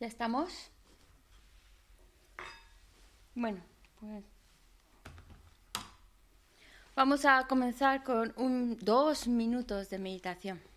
¿Ya estamos? Bueno, pues vamos a comenzar con un, dos minutos de meditación.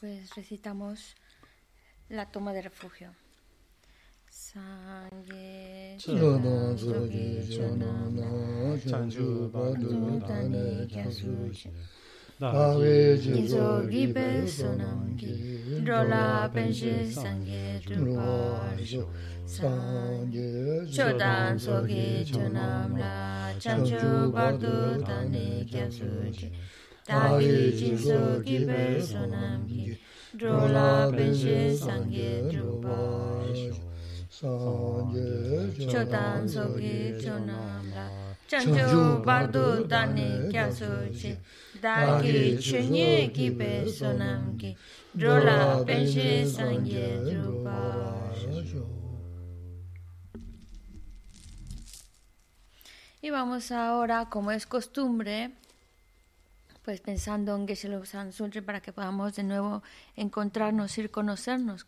Pues recitamos la toma de refugio. Sangye Inso gibe sonam gi Rola penshi sangye drupa Sangye Chodan sogi chonam la Chanchu bardu tani kya Tahi jinso gibe sonam gi Rola penshi sangye drupa Chodan sogi chonam la Chanchu bardu tani kya suji dāki chūnyē ki pē sonam ki drola penshē sangye Y vamos ahora, como es costumbre, pues pensando en Geshe-lo Sansulri para que podamos de nuevo encontrarnos y conocernos,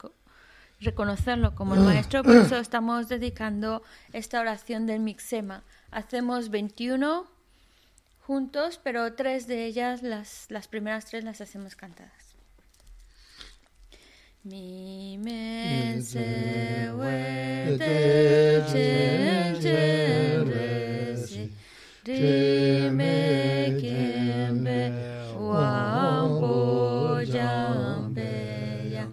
reconocerlo como el maestro, por eso estamos dedicando esta oración del Mixema. Hacemos 21 juntos, pero tres de ellas, las, las primeras tres las hacemos cantadas. Mi me se Teme kembe ya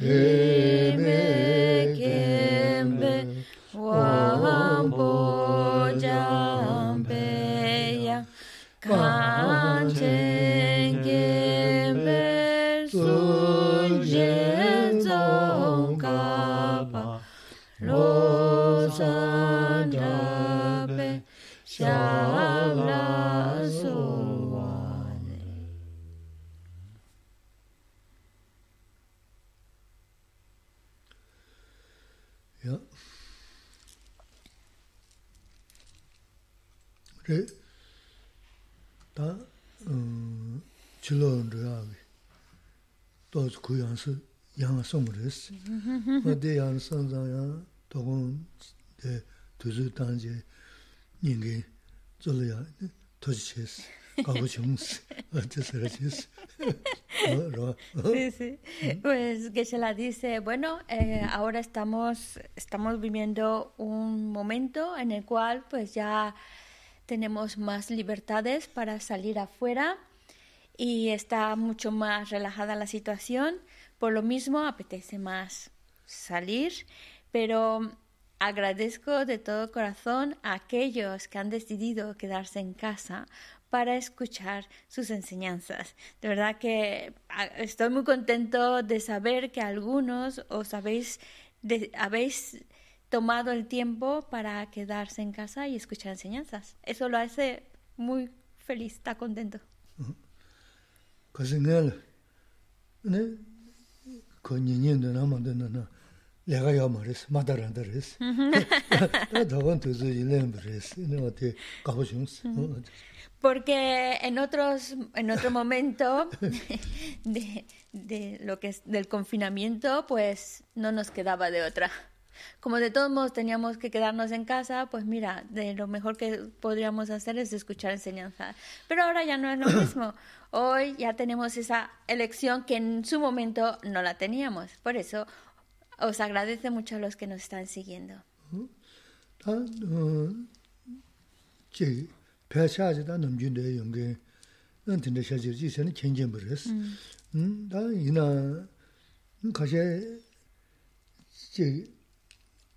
te Sí, sí. Pues que se la dice, bueno, eh, ahora estamos, estamos viviendo un momento en el cual pues ya tenemos más libertades para salir afuera y está mucho más relajada la situación. Por lo mismo, apetece más salir, pero agradezco de todo corazón a aquellos que han decidido quedarse en casa para escuchar sus enseñanzas. De verdad que ah, estoy muy contento de saber que algunos os habéis, habéis tomado el tiempo para quedarse en casa y escuchar enseñanzas. Eso lo hace muy feliz, está contento. Porque en otros en otro momento de, de lo que es del confinamiento, pues no nos quedaba de otra como de todos modos teníamos que quedarnos en casa, pues mira, de lo mejor que podríamos hacer es escuchar enseñanza. Pero ahora ya no es lo mismo. Hoy ya tenemos esa elección que en su momento no la teníamos. Por eso os agradece mucho a los que nos están siguiendo.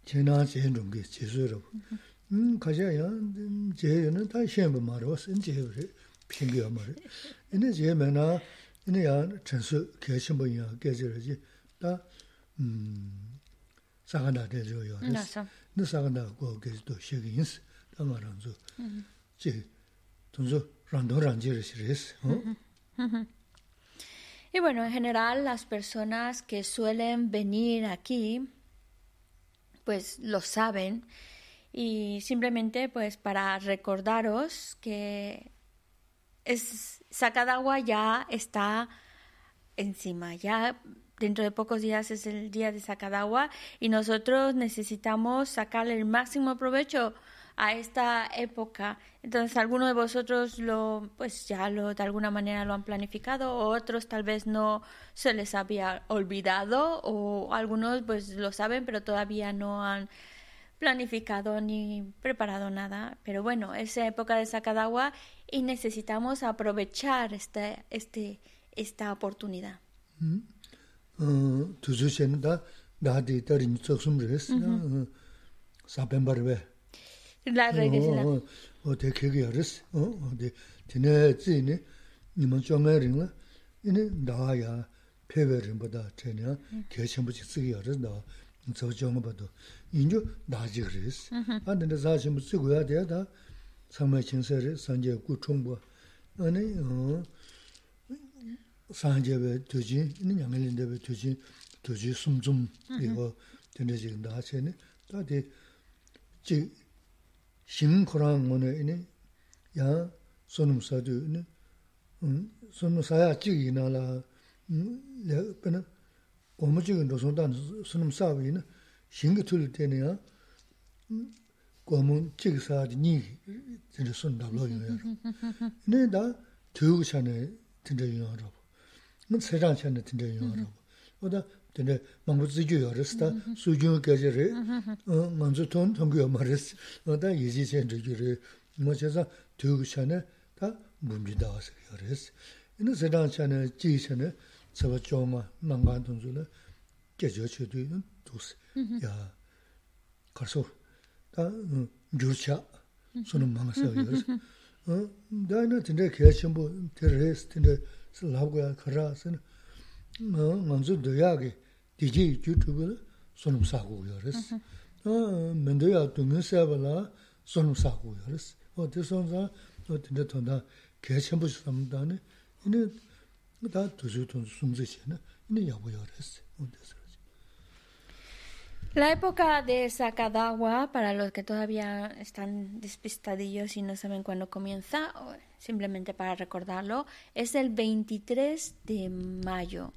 제나 제는 게 제수로 음 가자야 제는 다 시험을 말어 신제를 비교 말해 이제 제면아 이내야 전수 계신 분이야 계절이지 다음 사간다 되죠요 네 사간다 고 계도 시기인스 담아란조 제 돈조 randoranjir siris Y bueno, en general las personas que suelen venir aquí pues lo saben. Y simplemente pues para recordaros que es agua ya está encima, ya dentro de pocos días es el día de Sakadawa y nosotros necesitamos sacarle el máximo provecho a esta época. Entonces, algunos de vosotros lo, pues ya lo de alguna manera lo han planificado, o otros tal vez no se les había olvidado, o algunos pues lo saben, pero todavía no han planificado ni preparado nada. Pero bueno, es época de Sakadawa y necesitamos aprovechar este, este, esta oportunidad. Mm. Uh, 라라게지나. 어때 그게 알았어? 어 어디 지네 지네 니만 정해링라 이네 나야 페베림보다 제냐? 개심부지 쓰기 알았나. 저 정도 봐도. 인조 나지 그랬어. 안 근데 사실 쓰고야 돼다? 상매 진세를 산제 구총부. 아니 어 산제베 되지? 이는 양일인데베 되지? 되지 숨좀 이거 되는 지금 다 하체네. 다디 지 신 코랑 오늘 이네 야 손음 사도 이네 손음 사야 찍이 나라 내가 고무직은 로선단 손음 사위네 신기 틀 때네야 고문 찍사디 니 진짜 손다 로요 네다 교육 전에 진짜 유용하라고 뭐 세상 전에 진짜 유용하라고 보다 근데 망부 지주 열었다 수준 계절에 먼저 돈 통교 말했어 어다 예지세 지주를 뭐제서 되고샤네 다 문제다 와서 열었어 이는 세단차네 지세네 저거 좀 망간 돈주네 계절치도 도스 야 가서 다 줄차 손은 망서 열었어 어 나는 진짜 계신 뭐 테레스 근데 라고야 가라서 먼저 돼야게 디지 유튜브 손음 사고 요레스 어 mendo야 동네 세발라 손음 사고 요레스 어 대선자 어 근데 돈다 개첨부 삼다네 이네 다 두주돈 숨지시네 이네 야고 요레스 어 대선 La época de Sakadawa, para los que todavía están despistadillos y no saben cuándo comienza, simplemente para recordarlo, es el 23 de mayo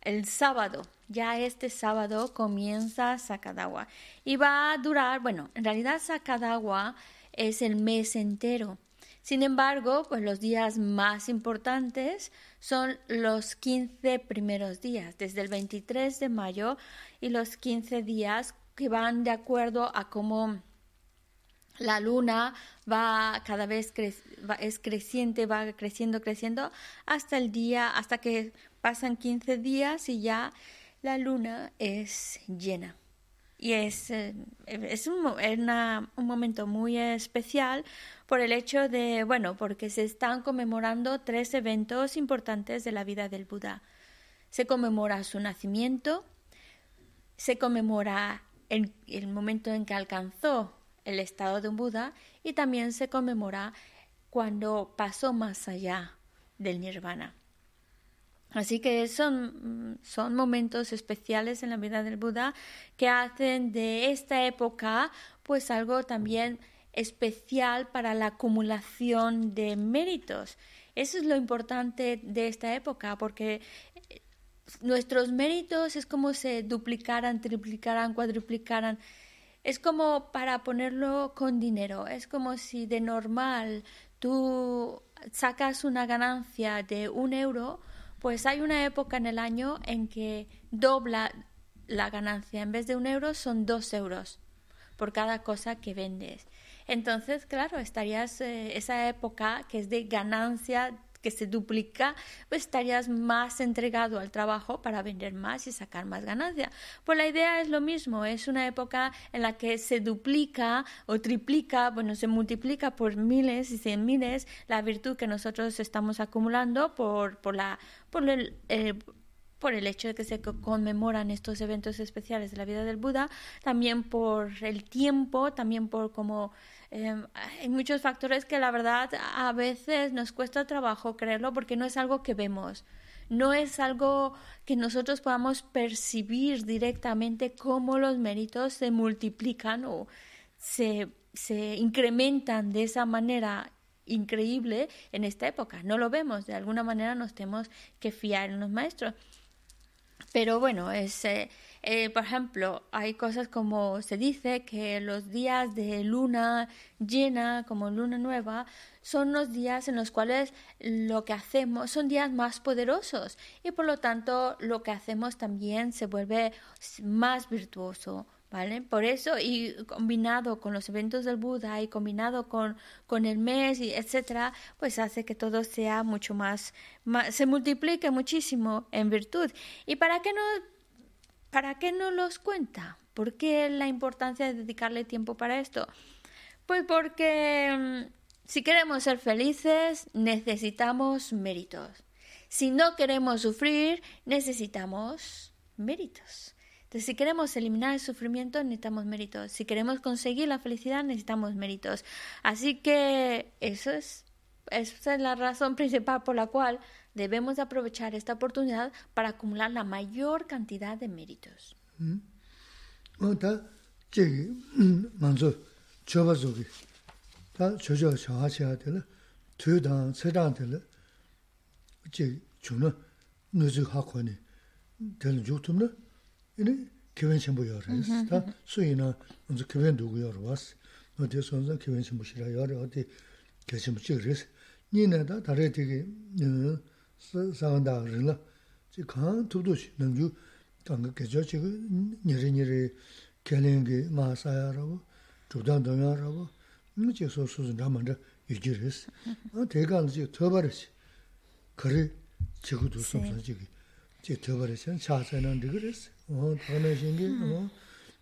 el sábado. Ya este sábado comienza Sakadawa. Y va a durar, bueno, en realidad Sakadawa es el mes entero. Sin embargo, pues los días más importantes son los 15 primeros días, desde el 23 de mayo y los 15 días que van de acuerdo a cómo la luna va cada vez es creciente, va creciendo, creciendo hasta el día, hasta que pasan 15 días y ya la luna es llena. Y es, eh, es, un, un, momento muy especial por el hecho de, bueno, porque se están conmemorando tres eventos importantes de la vida del Buda. Se conmemora su nacimiento, se conmemora el, el momento en que alcanzó el estado de un Buda y también se conmemora cuando pasó más allá del nirvana. Así que son, son momentos especiales en la vida del Buda que hacen de esta época pues algo también especial para la acumulación de méritos. Eso es lo importante de esta época porque eh, nuestros méritos es como se duplicaran, triplicaran, cuadruplicaran. Es como para ponerlo con dinero. Es como si de normal tú sacas una ganancia de un euro, pues hay una época en el año en que dobla la ganancia. En vez de un euro son dos euros por cada cosa que vendes. Entonces, claro, estarías eh, esa época que es de ganancia que se duplica, pues estarías más entregado al trabajo para vender más y sacar más ganancia. Pues la idea es lo mismo, es una época en la que se duplica o triplica, bueno, se multiplica por miles y cien miles la virtud que nosotros estamos acumulando por, por, la, por el, eh, por el hecho de que se conmemoran estos eventos especiales de la vida del Buda, también por el tiempo, también por cómo Em, hay muchos factores que la verdad a veces nos cuesta trabajo creerlo porque no es algo que vemos, no es algo que nosotros podamos percibir directamente cómo los méritos se multiplican o se, se incrementan de esa manera increíble en esta época. No lo vemos, de alguna manera nos tenemos que fiar en los maestros. pero bueno, es, eh, eh, por ejemplo, hay cosas como se dice que los días de luna llena, como luna nueva, son los días en los cuales lo que hacemos son días más poderosos y por lo tanto lo que hacemos también se vuelve más virtuoso. ¿Vale? Por eso, y combinado con los eventos del Buda y combinado con, con el mes, y etcétera, pues hace que todo sea mucho más, más, se multiplique muchísimo en virtud. ¿Y para qué no ¿Para qué no los cuenta? ¿Por qué la importancia de dedicarle tiempo para esto? Pues porque mm, si queremos ser felices necesitamos méritos. Si no queremos sufrir necesitamos méritos. Entonces, si queremos eliminar el sufrimiento, necesitamos méritos. Si queremos conseguir la felicidad, necesitamos méritos. Así que eso es, esa es la razón principal por la cual debemos aprovechar esta oportunidad para acumular la mayor cantidad de méritos. 사간다 그러나 지 강한 두도시 남주 당가 계절 지금 니리니리 결행게 마사야라고 조단 동야라고 무지 소소스 남한데 유지르스 어 대간지 더버르시 그래 지구도 소소지기 지 더버르시 차세는 되그레스 어 더는 게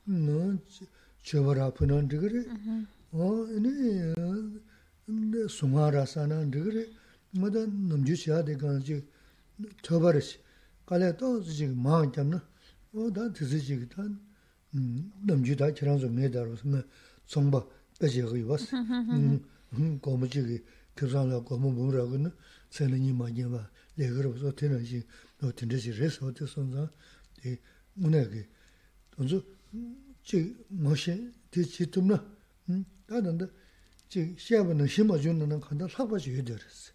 어너 저버라 푸는 되그레 어 이니 송아라사는 되그레 뭐다 남주 시야 되가 이제 처벌이시 갈래 또 이제 마음 때문에 뭐다 드시지 단 남주 다 저랑 좀 내다로서 뭐 송바 빼지고 왔어 음 고무지기 그러나 고무 뭐라고는 세는이 많이 봐 내가 그러고서 되는지 너 된듯이 그래서 어땠었나 이 문에게 먼저 지 뭐시 뒤치 좀나 음 다른데 지 시합은 심어 주는 간다 사바 줘야 되었어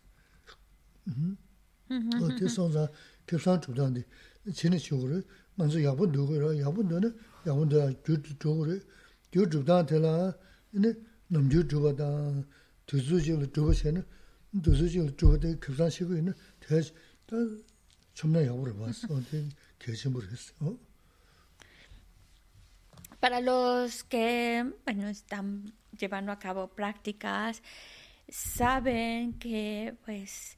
어 대선자 대선 주단데 진의 쪽으로 먼저 야부 누구로 야부 너는 야부도 주 쪽으로 주 주단텔라 근데 남주 주바다 두수지로 주버세는 두수지로 주버데 급산시고 있는 대 정말 야부를 봤어 어디 계심을 했어 Para los que bueno, están llevando a cabo prácticas, saben que pues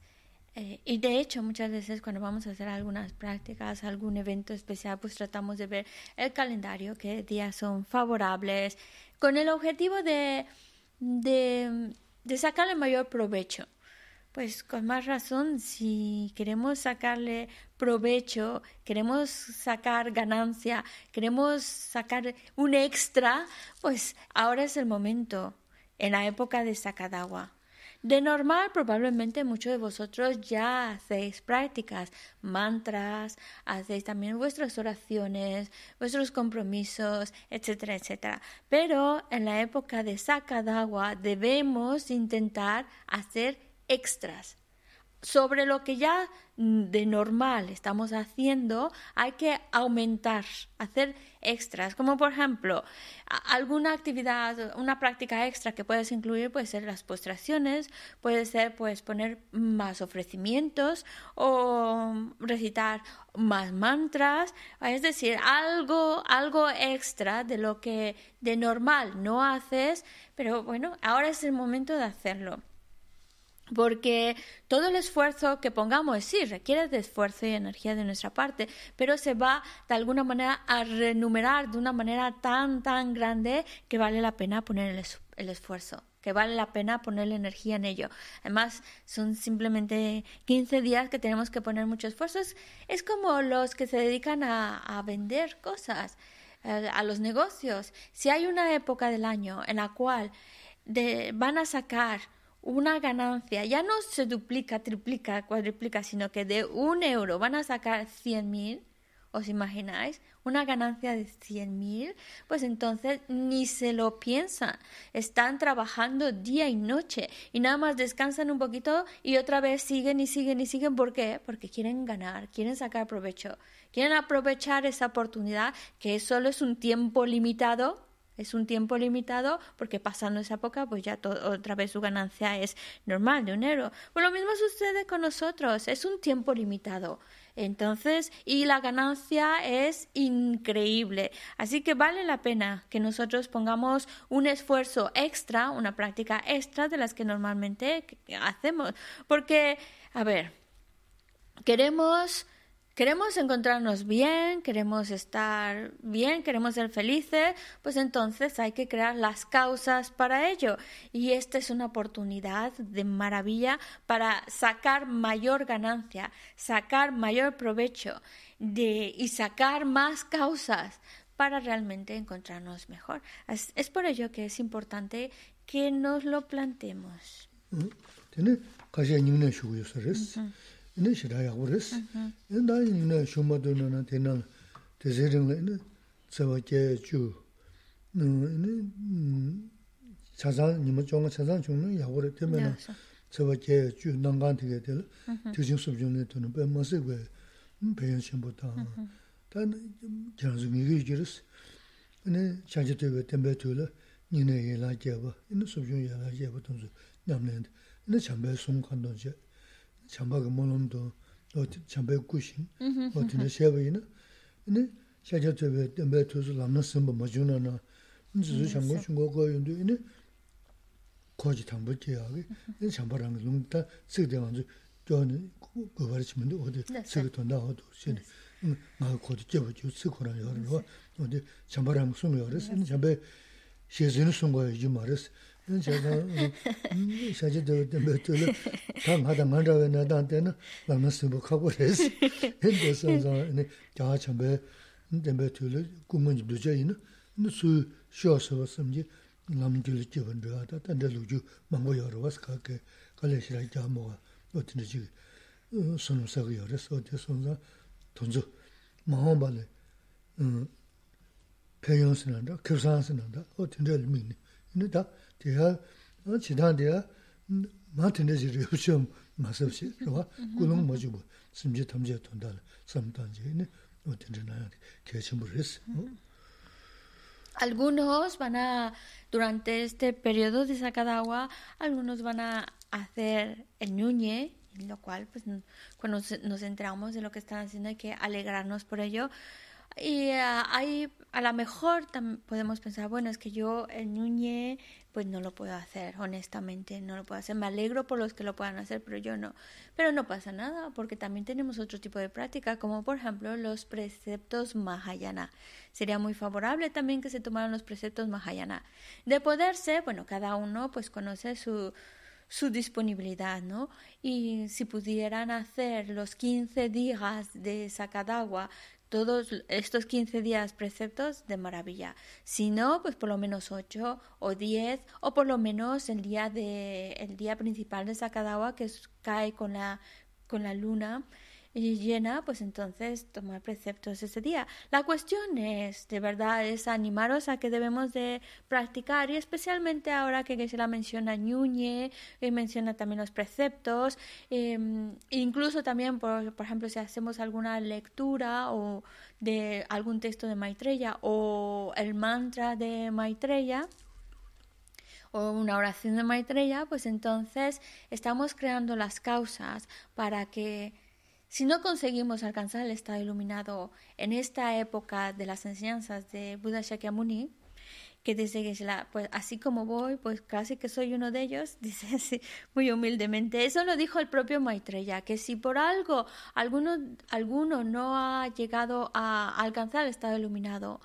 Eh, y de hecho, muchas veces cuando vamos a hacer algunas prácticas, algún evento especial, pues tratamos de ver el calendario, qué días son favorables, con el objetivo de, de, sacarle mayor provecho. Pues con más razón, si queremos sacarle provecho, queremos sacar ganancia, queremos sacar un extra, pues ahora es el momento, en la época de Sacadagua. De normal, probablemente muchos de vosotros ya hacéis prácticas, mantras, hacéis también vuestras oraciones, vuestros compromisos, etcétera, etcétera. Pero en la época de agua debemos intentar hacer extras, sobre lo que ya de normal estamos haciendo, hay que aumentar, hacer extras, como por ejemplo, alguna actividad, una práctica extra que puedes incluir puede ser las postraciones, puede ser pues poner más ofrecimientos o recitar más mantras, es decir, algo algo extra de lo que de normal no haces, pero bueno, ahora es el momento de hacerlo. Porque todo el esfuerzo que pongamos, sí, requiere de esfuerzo y energía de nuestra parte, pero se va de alguna manera a renumerar de una manera tan, tan grande que vale la pena poner el, esfuerzo, que vale la pena poner la energía en ello. Además, son simplemente 15 días que tenemos que poner mucho esfuerzo. Es, como los que se dedican a, vender cosas, eh, a los negocios. Si hay una época del año en la cual van a sacar una ganancia, ya no se duplica, triplica, cuadriplica, sino que de un euro van a sacar 100 mil, ¿os imagináis? Una ganancia de 100 mil, pues entonces ni se lo piensan. Están trabajando día y noche y nada más descansan un poquito y otra vez siguen y siguen y siguen. ¿Por qué? Porque quieren ganar, quieren sacar provecho quieren aprovechar esa oportunidad, que solo es un tiempo limitado, es un tiempo limitado porque pasando esa época pues ya otra vez su ganancia es normal de un euro. Pues lo mismo sucede con nosotros, es un tiempo limitado. Entonces, y la ganancia es increíble. Así que vale la pena que nosotros pongamos un esfuerzo extra, una práctica extra de las que normalmente hacemos. Porque, a ver, queremos queremos encontrarnos bien, queremos estar bien, queremos ser felices, pues entonces hay que crear las causas para ello. Y esta es una oportunidad de maravilla para sacar mayor ganancia, sacar mayor provecho de, y sacar más causas para realmente encontrarnos mejor. Es, por ello que es importante que nos lo planteemos. Mm-hmm. ina shiraya uris. Mm-hmm. Ina ina shumadu nana tena tezerinla ina tsawa kya chu. Ina mm, chazan, nima chonga chazan chungna ya uri tema na tsawa kya chu nangan tiga tela mm-hmm. tijing subchungla tona pe masi kwe mm, peyan shenpo tanga. Ta mm-hmm. kiranzu ngiga ikiris. Ina chanchi tewe tenpe tuyla nina yela kyaba, ina subchung yela kyaba tonzo nyamlanda. Ina chanpe sum kandonche. chambaga molomdo chambaga kushin mm-hmm. o tina sheba ina ina shaja tsobe tenbe tuzu lamna simba majuna na zizu mm-hmm. shango shungo go yundu ina koji tangbo jeyagi mm-hmm. ina chambaranga lungta sikde wanzu joni gobari chimandu ode sikde tonda odo shini nga koji jeba ju sikora yorwa ode chambaranga sungo yoris ina chambaga shezini sungo yoyi maris 이네 거지 담버지야기 이 참바랑 룸다 쓰대만주 저는 그 가르치면도 어디 쓰게 돈다 어디 신이 나 거기 껴버지 쓰고라 여러 어디 참바랑 숨이 어렸어 참배 시즈는 숨 거야 이 말했어 제가 사실 저 때문에 당 하다 만나게 나다 때는 나는 스무 하고 그랬어. 근데서 네 자, 참배 때문에 둘 꿈은 늦어이는 수 쉬어서 왔음지 남들 집은 들어가다 근데 루주 망고 여러 와서 가게 갈래시라 자모가 어떤지 손을 쓰고 열었어. 어디 손자 돈주 마음발에 음 배영선한다. 교사선한다. 어떤지 알미니. 근데 다 대야 어 지난데야 마트네지 리오션 마섭시 그와 꾸는 뭐지 뭐 심지 탐지 돈다 섬단지네 어딘지나 개심을 Algunos van a, durante este periodo de sacada agua, algunos van a hacer el ñuñe, lo cual, pues, cuando nos enteramos de lo que están haciendo, hay que alegrarnos por ello. Y hay, a lo mejor podemos pensar, bueno, es que yo el ñuñe pues no lo puedo hacer, honestamente, no lo puedo hacer. Me alegro por los que lo puedan hacer, pero yo no. Pero no pasa nada, porque también tenemos otro tipo de práctica, como por ejemplo los preceptos Mahayana. Sería muy favorable también que se tomaran los preceptos Mahayana. De poderse, bueno, cada uno pues conoce su su disponibilidad, ¿no? Y si pudieran hacer los 15 días de sacadagua todos estos 15 días preceptos de maravilla. Si no, pues por lo menos 8 o 10 o por lo menos el día de el día principal de Sakadawa que cae con la con la luna llena, pues entonces tomar preceptos ese día. La cuestión es, de verdad, es animaros a que debemos de practicar y especialmente ahora que se la menciona Ñuñe y menciona también los preceptos, em, incluso también, por, por ejemplo, si hacemos alguna lectura o de algún texto de Maitreya o el mantra de Maitreya, o una oración de Maitreya, pues entonces estamos creando las causas para que si no conseguimos alcanzar el estado iluminado en esta época de las enseñanzas de Buda Shakyamuni, que dice que pues así como voy, pues casi que soy uno de ellos, dice así, muy humildemente. Eso lo dijo el propio Maitreya, que si por algo alguno, alguno no ha llegado a alcanzar el estado iluminado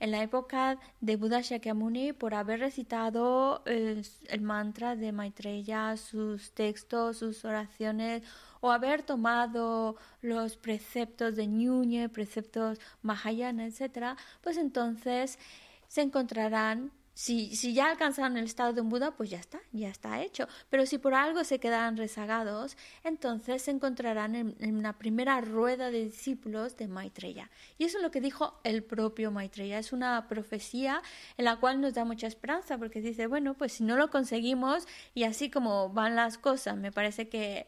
en la época de Buda Shakyamuni, por haber recitado el, el mantra de Maitreya, sus textos, sus oraciones, o haber tomado los preceptos de Ñuñe, preceptos Mahayana, etc., pues entonces se encontrarán si, si, ya alcanzaron el estado de un Buda, pues ya está, ya está hecho. Pero si por algo se quedan rezagados, entonces se encontrarán en, en, la primera rueda de discípulos de Maitreya. Y eso es lo que dijo el propio Maitreya. Es una profecía en la cual nos da mucha esperanza, porque dice, bueno, pues si no lo conseguimos y así como van las cosas, me parece que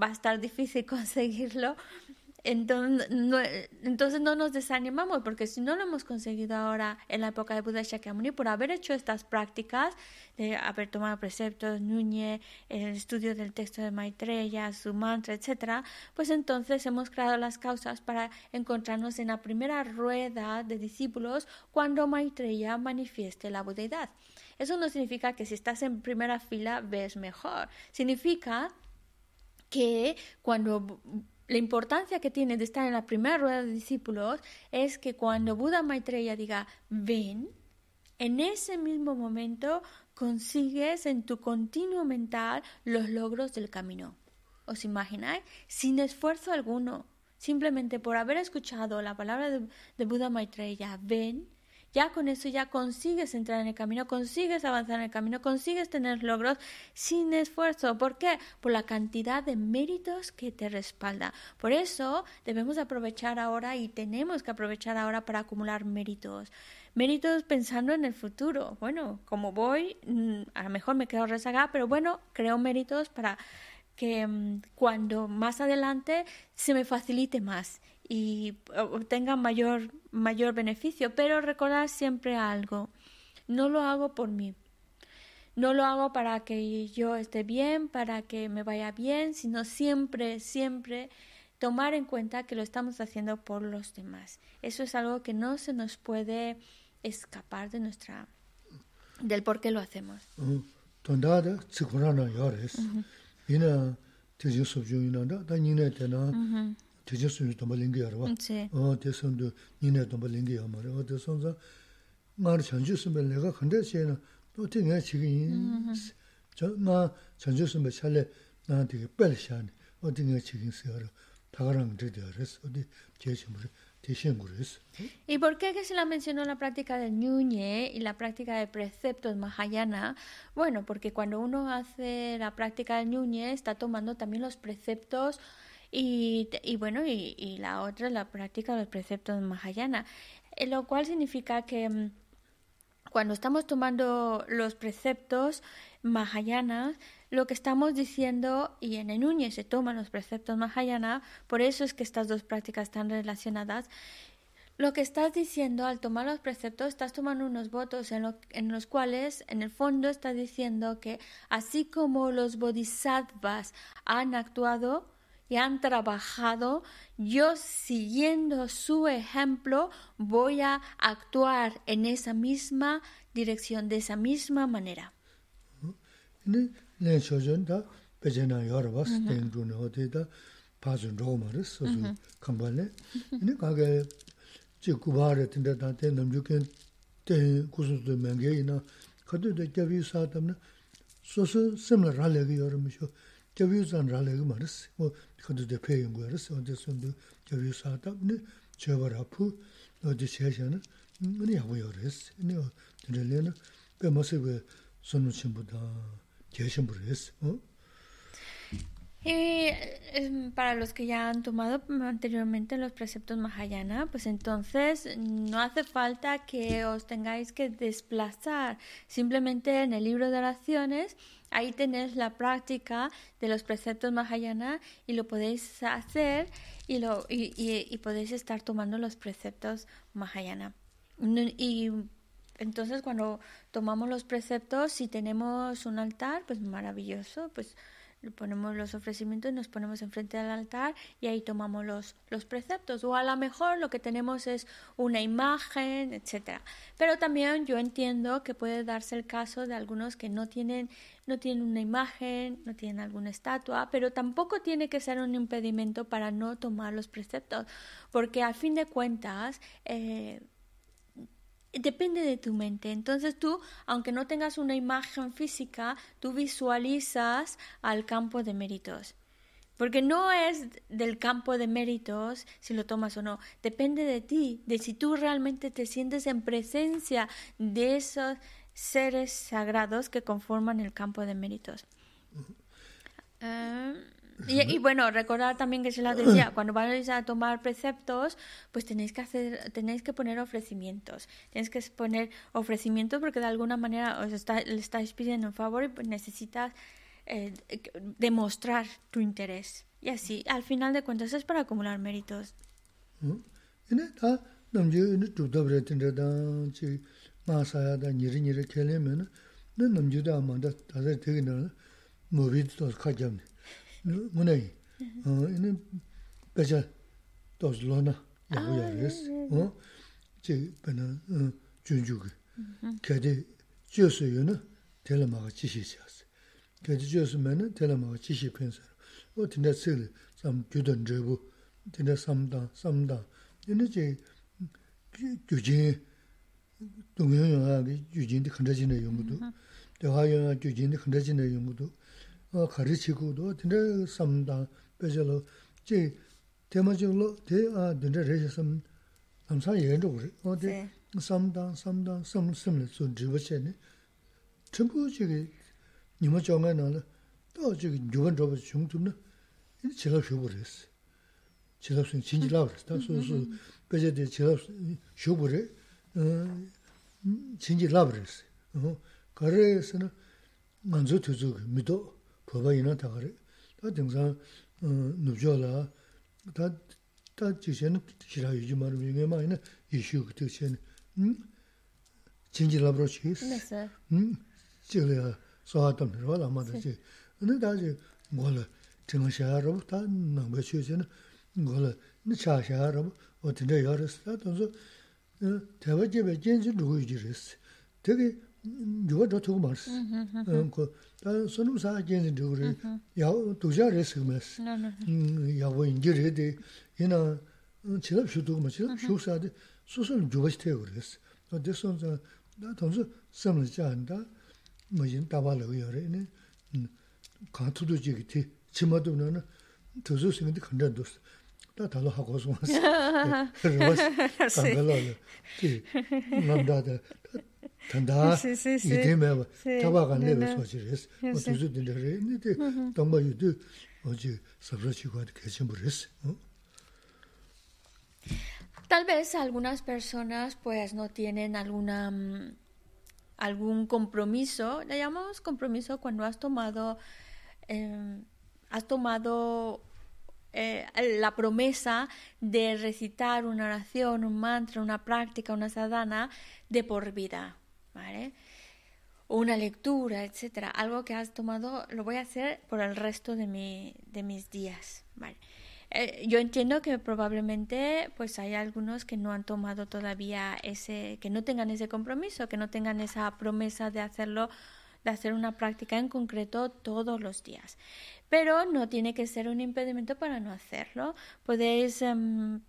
va a estar difícil conseguirlo. entonces no, nos desanimamos, porque si no lo hemos conseguido ahora en la época de Buda Shakyamuni, por haber hecho estas prácticas, de haber tomado preceptos, Núñez, el estudio del texto de Maitreya, su mantra, etcétera, pues entonces hemos creado las causas para encontrarnos en la primera rueda de discípulos cuando Maitreya manifieste la budeidad. Eso no significa que si estás en primera fila ves mejor. Significa que cuando la importancia que tiene de estar en la primera rueda de discípulos es que cuando Buda Maitreya diga ven, en ese mismo momento consigues en tu continuo mental los logros del camino. ¿Os imagináis? Sin esfuerzo alguno, simplemente por haber escuchado la palabra de, de Buda Maitreya, ven, ya con eso ya consigues entrar en el camino, consigues avanzar en el camino, consigues tener logros sin esfuerzo. ¿Por qué? Por la cantidad de méritos que te respalda. Por eso debemos aprovechar ahora y tenemos que aprovechar ahora para acumular méritos. Méritos pensando en el futuro. Bueno, como voy, mm, a lo mejor me quedo rezagada, pero bueno, creo méritos para que mm, cuando más adelante se me facilite más y obtenga mayor, mayor beneficio. Pero recordar siempre algo, no lo hago por mí. No lo hago para que yo esté bien, para que me vaya bien, sino siempre, siempre tomar en cuenta que lo estamos haciendo por los demás. Eso es algo que no se nos puede escapar de nuestra del por qué lo hacemos. Tijin sunyu lingi yarwa. Te sundu nina lingi te sunza lega khanda che na, chigi yin. Chale shani, o, chigi tagarang yaris, o. ¿Y por qué que se la mencionó la práctica del Ñuñe y la práctica de preceptos Mahayana? Bueno, porque cuando uno hace la práctica del Ñuñe está tomando también los preceptos y, y bueno, y, la otra la práctica del precepto Mahayana, eh, lo cual significa que mm, cuando estamos tomando los preceptos Mahayana, lo que estamos diciendo, y en Enuñe se toman los preceptos Mahayana, por eso es que estas dos prácticas están relacionadas, lo que estás diciendo al tomar los preceptos, estás tomando unos votos en, lo, en, los cuales, en el fondo, estás diciendo que así como los bodhisattvas han actuado, y han trabajado, yo siguiendo su ejemplo voy a actuar en esa misma dirección, de esa misma manera. 저위산 라레가 말스 뭐 그도 대표 연구해서 언제 선도 저위사다 근데 저벌 아프 어디 세션은 뭐냐 하고요 그래서 근데 들으려는 그 모습에 손을 친보다 계신 분이 어 Y eh, para los que ya han tomado anteriormente los preceptos Mahayana, pues entonces no hace falta que os tengáis que desplazar. Simplemente en el libro de oraciones ahí tenéis la práctica de los preceptos Mahayana y lo podéis hacer y, lo, y, podéis estar tomando los preceptos Mahayana. Y entonces cuando tomamos los preceptos, si tenemos un altar, pues maravilloso, pues ponemos los ofrecimientos, nos ponemos enfrente del altar y ahí tomamos los, los preceptos. O a lo mejor lo que tenemos es una imagen, etcétera. Pero también yo entiendo que puede darse el caso de algunos que no tienen, no tienen una imagen, no tienen alguna estatua, pero tampoco tiene que ser un impedimento para no tomar los preceptos, porque a fin de cuentas eh, depende de tu mente. Entonces tú, aunque no tengas una imagen física, tú visualizas al campo de méritos. Porque no es del campo de méritos si lo tomas o no. Depende de ti, de si tú realmente te sientes en presencia de esos seres sagrados que conforman el campo de méritos. Y, bueno, recordar también que se la decía, cuando vais a tomar preceptos, pues tenéis que hacer, tenéis que poner ofrecimientos. Tenéis que poner ofrecimientos porque de alguna manera os está, le estáis pidiendo un favor y pues necesitas eh, demostrar tu interés. Y así, al final de cuentas, es para acumular méritos. 문에 어 이는 배자 도슬로나 야고야레스 어? 제베나 준주기 걔데 지었어요는 텔레마가 지시시었어 걔데 지었으면은 텔레마가 지시 편서 어 근데 쓸 삼규던 저부 근데 삼다 삼다. 얘는 제 규제 동영하기 규진데 컨디션의 연구도. 대화영화 규진데 컨디션의 연구도. chī gyūjīn dōngyōng yōngā kī gyūjīn dī khandā jīnā yōnggūdō dēhā yōngā gyūjīn dī khandā jīnā yōnggūdō kārī chī kūdō dīndā samdā pēchā lō chī tēmā chī lō tē dīndā rēshā sam samsā yēn rō rī dē samdā samdā sam sam lī sō dhīvā chē nī chīmbū chī kī nīmā chōngā nā lā tō chī kī nyūgān rō bā chōng tū nā yīnā chī lā shū bō rēs 지갑은 진지 라브스 다 소소 베제데 지갑 쇼부레 어 진지 라브스 어 거래에서는 먼저 투주 미도 법아이나 다 그래 다 등산 어 누줘라 다다 지세는 싫어 요즘 말은 이게 많이는 이슈 그때 음 진지 라브로치스 음 저래야 소하던 거 아마도 근데 다지 뭐라 등샤로 다 넘어 주시는 ngōla nī chā shā rāba o tindā yā rā sā tā sō tēwā jebē jēnzī rūgō yu jī rā sā tē kī yuwa rā tūgō mā rā sā kō tā sō nū sā sunum saa jenzi dhukri, yaw dhukja re sikmes, yaw ingi re de, ina chilab shuduk ma, chilab shuk saa de, susun dhubash te uris. De sun saa, da tongzu samla chaan da, ma yin daba lagu yore, ina kaan tudu jigi ti, chima dhubna na, tuzu singa di kanda dhus, da talo hako sumas, rivas, kanga lala, ti, namda da, sī ngā tī khantā dō sā 다 달로 하고 싶어서 그래서 감별로 그 남다다 단다 이데메 타바가 내가 소지했어 뭐 두즈들이 있는데 동마유도 어제 sabrochigo que siempre es Tal vez algunas personas pues no tienen alguna algún compromiso, le llamamos compromiso cuando has tomado eh, has tomado eh, la promesa de recitar una oración, un mantra, una práctica, una sadhana de por vida, ¿Vale? Una lectura, etcétera, algo que has tomado, lo voy a hacer por el resto de, mi, de mis días, ¿vale? Eh, yo entiendo que probablemente pues hay algunos que no han tomado todavía ese, que no tengan ese compromiso, que no tengan esa promesa de hacerlo, de hacer una práctica en concreto todos los días pero no tiene que ser un impedimento para no hacerlo. Podéis, em,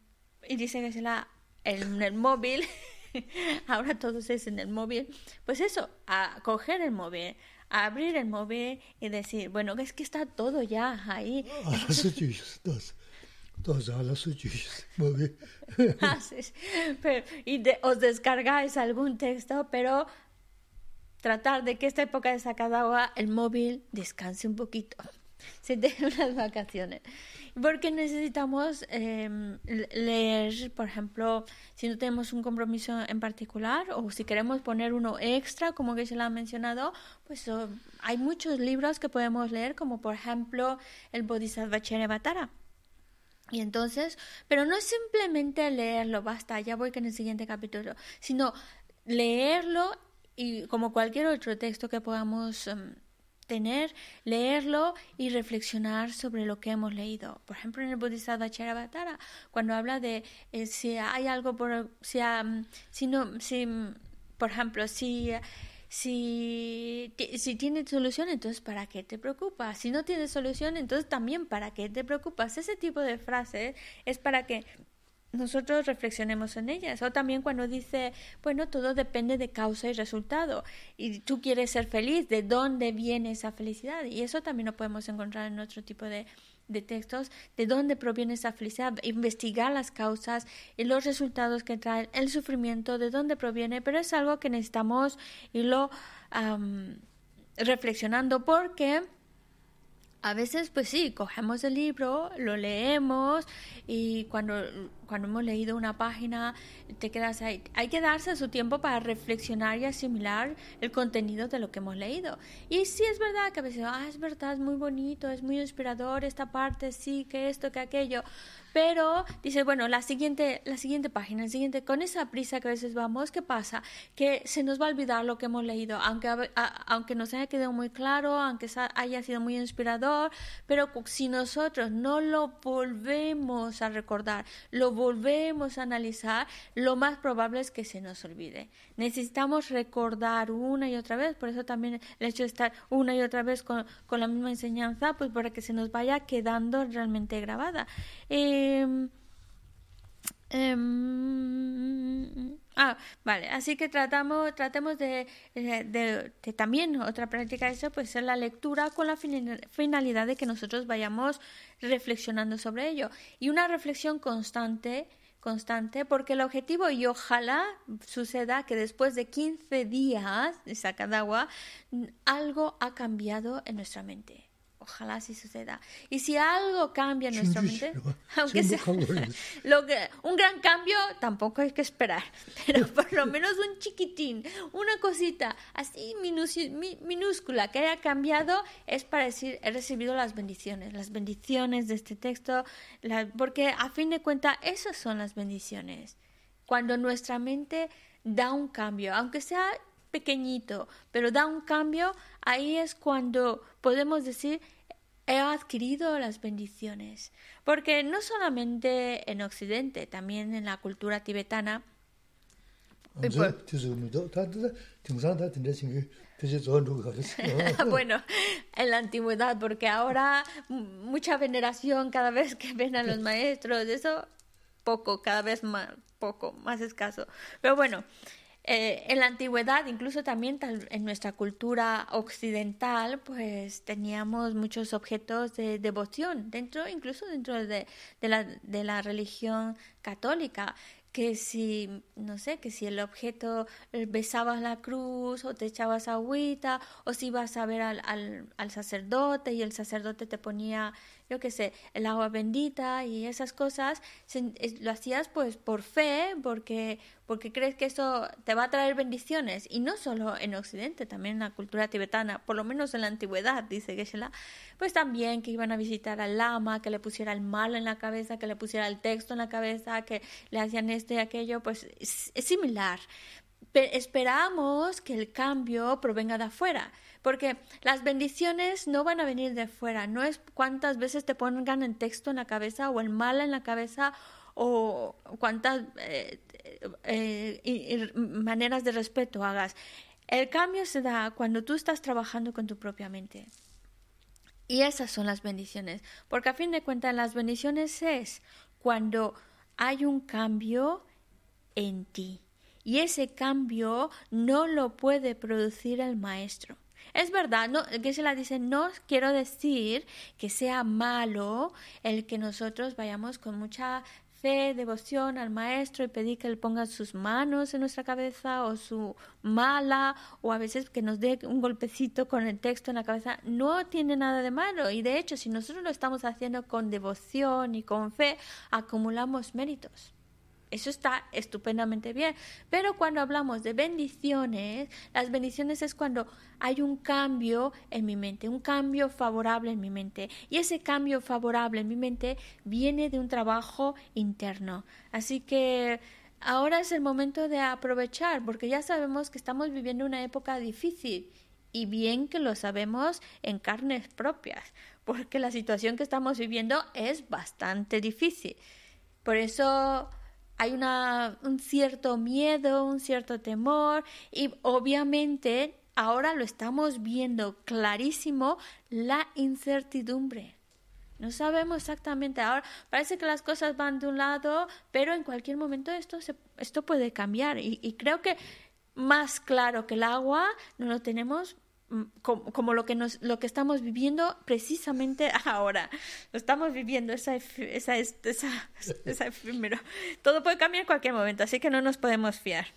y dice que se la en el móvil, ahora todo es en el móvil, pues eso, a coger el móvil, a abrir el móvil y decir, bueno, es que está todo ya ahí. y os descargáis algún texto, pero tratar de que esta época de sacada agua el móvil descanse un poquito se den unas vacaciones. Porque necesitamos em, leer, por ejemplo, si no tenemos un compromiso en particular o si queremos poner uno extra, como que se lo ha mencionado, pues oh, hay muchos libros que podemos leer, como por ejemplo el Bodhisattva Charyavatara. Y entonces, pero no simplemente leerlo, basta, ya voy con el siguiente capítulo, sino leerlo y como cualquier otro texto que podamos em, tener, leerlo y reflexionar sobre lo que hemos leído. Por ejemplo, en el Bodhisattva Charavatara, cuando habla de eh, si hay algo por si, si no si por ejemplo, si si, si tiene solución, entonces ¿para qué te preocupas? Si no tiene solución, entonces también ¿para qué te preocupas? Ese tipo de frases es para que nosotros reflexionemos en ellas. O también cuando dice, bueno, todo depende de causa y resultado. Y tú quieres ser feliz, ¿de dónde viene esa felicidad? Y eso también lo podemos encontrar en otro tipo de, de textos, de dónde proviene esa felicidad, investigar las causas y los resultados que trae el sufrimiento, de dónde proviene, pero es algo que necesitamos irlo reflexionando porque a veces, pues sí, cogemos el libro, lo leemos y cuando, cuando hemos leído una página te quedas ahí. Hay que darse su tiempo para reflexionar y asimilar el contenido de lo que hemos leído. Y sí es verdad que a veces, ah, es verdad, es muy bonito, es muy inspirador esta parte, sí, que esto, que aquello pero dice, bueno, la siguiente, la siguiente página, el siguiente, con esa prisa que a veces vamos, ¿qué pasa? Que se nos va a olvidar lo que hemos leído, aunque, aunque nos haya quedado muy claro, aunque haya sido muy inspirador, pero si nosotros no lo volvemos a recordar, lo volvemos a analizar, lo más probable es que se nos olvide. Necesitamos recordar una y otra vez, por eso también el hecho de estar una y otra vez con, con la misma enseñanza, pues para que se nos vaya quedando realmente grabada. Eh, Em, em, ah, vale, así que tratamos, tratemos de, de, también otra práctica de eso, pues ser la lectura con la finalidad de que nosotros vayamos reflexionando sobre ello. Y una reflexión constante, constante, porque el objetivo, y ojalá suceda que después de 15 días de agua algo ha cambiado en nuestra mente Ojalá así suceda. Y si algo cambia en nuestra mente, aunque sea lo que, un gran cambio, tampoco hay que esperar, pero por lo menos un chiquitín, una cosita así minúscula que haya cambiado, es para decir, he recibido las bendiciones, las bendiciones de este texto, porque a fin de cuentas, esas son las bendiciones. Cuando nuestra mente da un cambio, aunque sea pequeñito, pero da un cambio, ahí es cuando podemos decir, he adquirido las bendiciones. Porque no solamente en Occidente, también en la cultura tibetana. bueno, en la antigüedad, porque ahora mucha veneración cada vez que ven a los maestros, eso poco, cada vez más poco, más escaso. Pero bueno, eh, en la antigüedad, incluso también en nuestra cultura occidental, pues teníamos muchos objetos de devoción, dentro, incluso dentro de, de, la, de la religión católica que si, no sé, que si el objeto eh, besabas la cruz o te echabas agüita o si ibas a ver al, al, al sacerdote y el sacerdote te ponía yo qué sé, el agua bendita y esas cosas, lo hacías pues por fe, porque, porque crees que eso te va a traer bendiciones. Y no solo en Occidente, también en la cultura tibetana, por lo menos en la antigüedad, dice Geshe-la, pues también que iban a visitar al lama, que le pusiera el mal en la cabeza, que le pusiera el texto en la cabeza, que le hacían esto y aquello, pues es, es similar. Pero esperamos que el cambio provenga de afuera porque las bendiciones no van a venir de fuera, no es cuántas veces te pongan el texto en la cabeza o el mal en la cabeza o cuántas eh, eh, maneras de respeto hagas. El cambio se da cuando tú estás trabajando con tu propia mente. Y esas son las bendiciones, porque a fin de cuentas las bendiciones es cuando hay un cambio en ti. Y ese cambio no lo puede producir el maestro. Es verdad, no, que se la dice, no quiero decir que sea malo el que nosotros vayamos con mucha fe, devoción al maestro y pedir que él ponga sus manos en nuestra cabeza o su mala o a veces que nos dé un golpecito con el texto en la cabeza, no tiene nada de malo y de hecho si nosotros lo estamos haciendo con devoción y con fe, acumulamos méritos. Eso está estupendamente bien. Pero cuando hablamos de bendiciones, las bendiciones es cuando hay un cambio en mi mente, un cambio favorable en mi mente. Y ese cambio favorable en mi mente viene de un trabajo interno. Así que ahora es el momento de aprovechar, porque ya sabemos que estamos viviendo una época difícil. Y bien que lo sabemos en carnes propias, porque la situación que estamos viviendo es bastante difícil. Por eso hay una, un cierto miedo, un cierto temor y obviamente ahora lo estamos viendo clarísimo la incertidumbre. No sabemos exactamente ahora, parece que las cosas van de un lado, pero en cualquier momento esto, se, esto puede cambiar y, y creo que más claro que el agua no lo tenemos Mm, como, lo que nos lo que estamos viviendo precisamente ahora. Lo estamos viviendo esa esa esa, esa efímero. Todo puede cambiar en cualquier momento así que no nos podemos fiar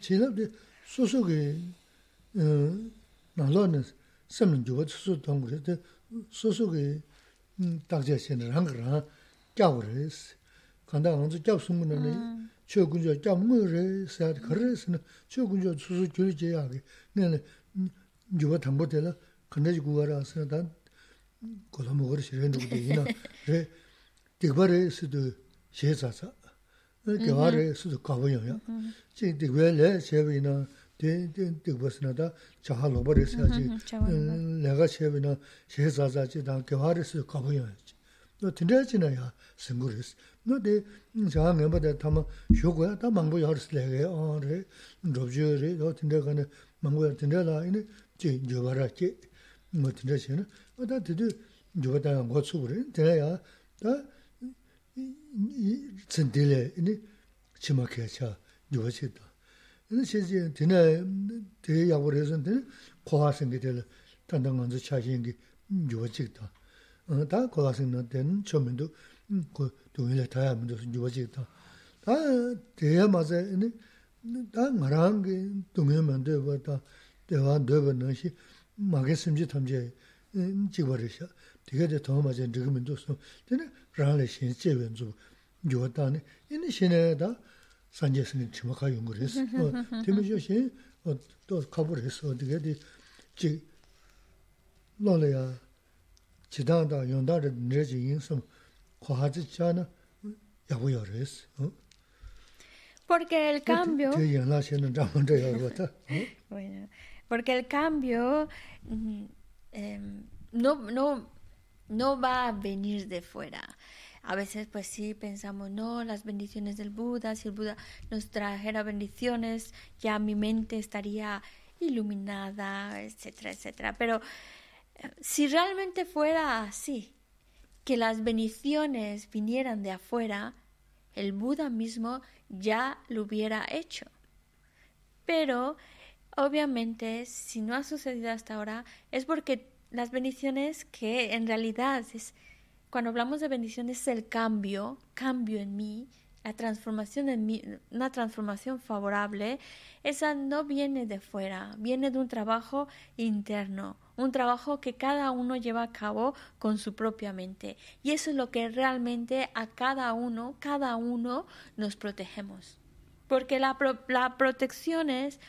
제일데 소소게 어 나로는 섬은 주고 소소 동그래데 소소게 딱제신을 한 거라 껴버스 간다 먼저 껴숨으면은 최군조 껴물을 사야 그래서는 최군조 소소 줄제야 내는 주고 담보텔라? 근데 구하라서 난 고소 먹으러 싫은 누구도 있나? 그래 디버스도 제자사. chi digba le chewe ina digba sina da chaha loba re siya chi lega chewe ina she za za chi dan gewa re sido kabo yang ya chi no tindaya chi na ya singu re si no de chaha ngenpa de tama shoko ya da mangbo ya risi lega ya re drobzio re do tindaya ka 망고야 된다라 이네 제 저바라케 뭐 된다시나 어다 되도 저바다 고츠 그래 되야 다이 전들에 이네 치마케차 저바시다 이네 세제 되나 대야고래서 되 고화생게 될 단단한지 차진게 저바지다 어다 고화생는 된 처음에도 그 동일에 다 tsendele, ini chima kaya cha yuwa chigda. Ini chizi dina dee yabu rezon dina koha singi dele tanda nganzu cha shingi yuwa chigda. Da koha singi dina chomindu dungile taya mindu yuwa chigda. Da dee maza ini da ngarangi dungile mindu yuwa da dewa ndoba nanshi mage simji tamze chigwa resha. Diga de tanga maza nriga mindu su. Dina rāli shēn chēwēn zū yuwa tāne, inī shēnē dā sāngyē sēnē tīma kā yungu rēs. Tīma yō shēn tō kāpū rēs, tīgē tī jī lōla yā jidā dā yōndā rā nirē jī yīng sōm kōhā jī chā na yāgu yā rēs. Porque el cambio... Tī yīng lā shēnē rā mā rā yā rā tā. Porque el cambio... Eh, no, no no va a venir de fuera. A veces pues sí pensamos, no, las bendiciones del Buda, si el Buda nos trajera bendiciones, ya mi mente estaría iluminada, etcétera, etcétera. Pero eh, si realmente fuera así, que las bendiciones vinieran de afuera, el Buda mismo ya lo hubiera hecho. Pero, obviamente, si no ha sucedido hasta ahora, es porque las bendiciones que en realidad es, cuando hablamos de bendiciones, es el cambio, cambio en mí, la transformación en mí, una transformación favorable, esa no viene de fuera, viene de un trabajo interno, un trabajo que cada uno lleva a cabo con su propia mente. Y eso es lo que realmente a cada uno, cada uno nos protegemos. Porque la, la protección es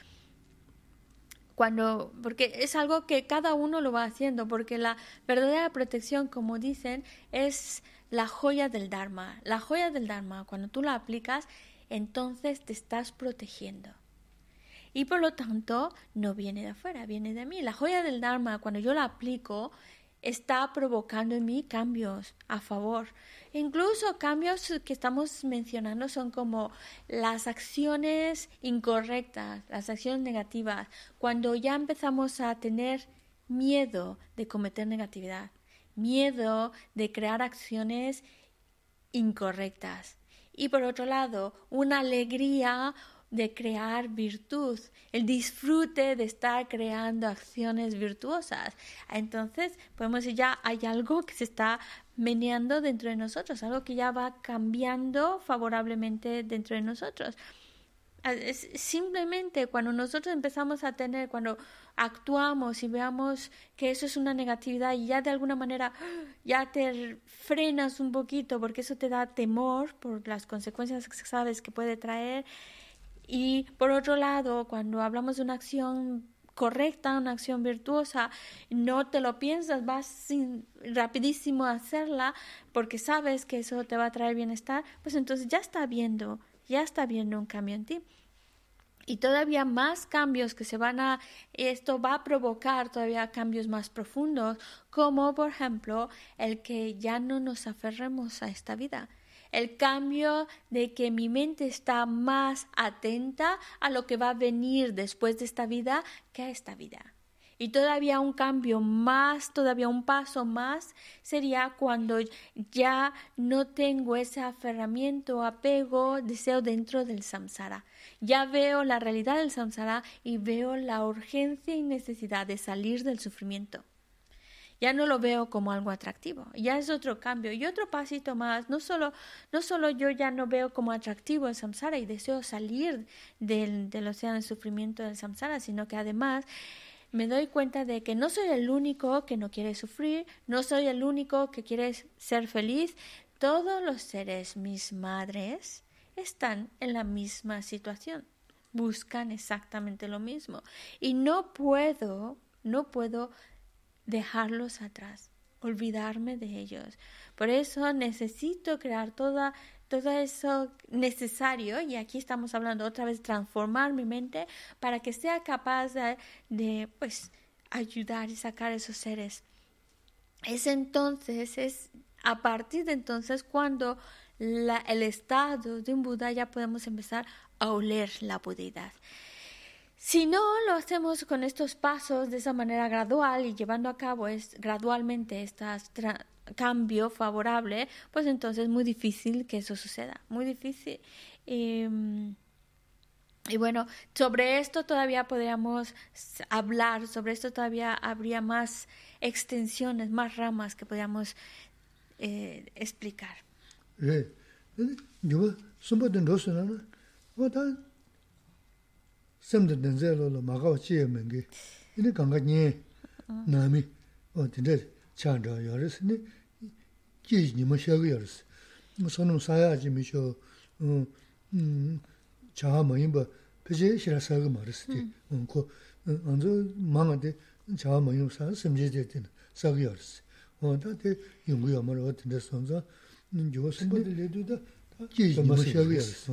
cuando, porque es algo que cada uno lo va haciendo, porque la verdadera protección, como dicen, es la joya del Dharma. La joya del Dharma, cuando tú la aplicas, entonces te estás protegiendo. Y por lo tanto, no viene de afuera, viene de mí. La joya del Dharma, cuando yo la aplico, está provocando en mí cambios a favor. Incluso cambios que estamos mencionando son como las acciones incorrectas, las acciones negativas, cuando ya empezamos a tener miedo de cometer negatividad miedo de crear acciones incorrectas. Y por otro lado, una alegría de crear virtud, el disfrute de estar creando acciones virtuosas. Entonces, podemos decir, ya hay algo que se está meneando dentro de nosotros, algo que ya va cambiando favorablemente dentro de nosotros. Es simplemente cuando nosotros empezamos a tener, cuando actuamos y veamos que eso es una negatividad y ya de alguna manera ya te frenas un poquito porque eso te da temor por las consecuencias que sabes que puede traer. Y por otro lado, cuando hablamos de una acción correcta, una acción virtuosa, no te lo piensas, vas rapidísimo a hacerla porque sabes que eso te va a traer bienestar, pues entonces ya está viendo, ya está viendo un cambio en ti y todavía más cambios que se van a, esto va a provocar todavía cambios más profundos, como por ejemplo el que ya no nos aferremos a esta vida. El cambio de que mi mente está más atenta a lo que va a venir después de esta vida que a esta vida. Y todavía un cambio más, todavía un paso más sería cuando ya no tengo ese aferramiento, apego, deseo dentro del samsara. Ya veo la realidad del samsara y veo la urgencia y necesidad de salir del sufrimiento. Ya no lo veo como algo atractivo, ya es otro cambio y otro pasito más. No solo, no solo yo ya no veo como atractivo el samsara y deseo salir del, del océano de sufrimiento del samsara, sino que además me doy cuenta de que no soy el único que no quiere sufrir, no soy el único que quiere ser feliz. Todos los seres, mis madres, están en la misma situación, buscan exactamente lo mismo. Y no puedo, no puedo dejarlos atrás, olvidarme de ellos. Por eso necesito crear toda todo eso necesario, y aquí estamos hablando otra vez, transformar mi mente para que sea capaz de, pues, ayudar y sacar esos seres. Es entonces, es a partir de entonces cuando la, el estado de un Buda ya podemos empezar a oler la budidad. Si no lo hacemos con estos pasos de esa manera gradual y llevando a cabo es, gradualmente estas cambio favorable, pues entonces es muy difícil que eso suceda, muy difícil. Em, y bueno, sobre esto todavía podríamos hablar, sobre esto todavía habría más extensiones, más ramas que podríamos eh, explicar. semde denze lo lo magawa chiye menge, ini ganga nye nami, o dinde chanda yaris, ini ji nima shega yaris. Sonam saya ji mi sho um, um, chaha mayinba peche shira saga maris di, hmm. um, ko anzo manga di chaha mayinba saga semje de dina saga yaris. O da di yungu yamara o dinde sonza, yuwa semba di ledu da ji nima shega yaris.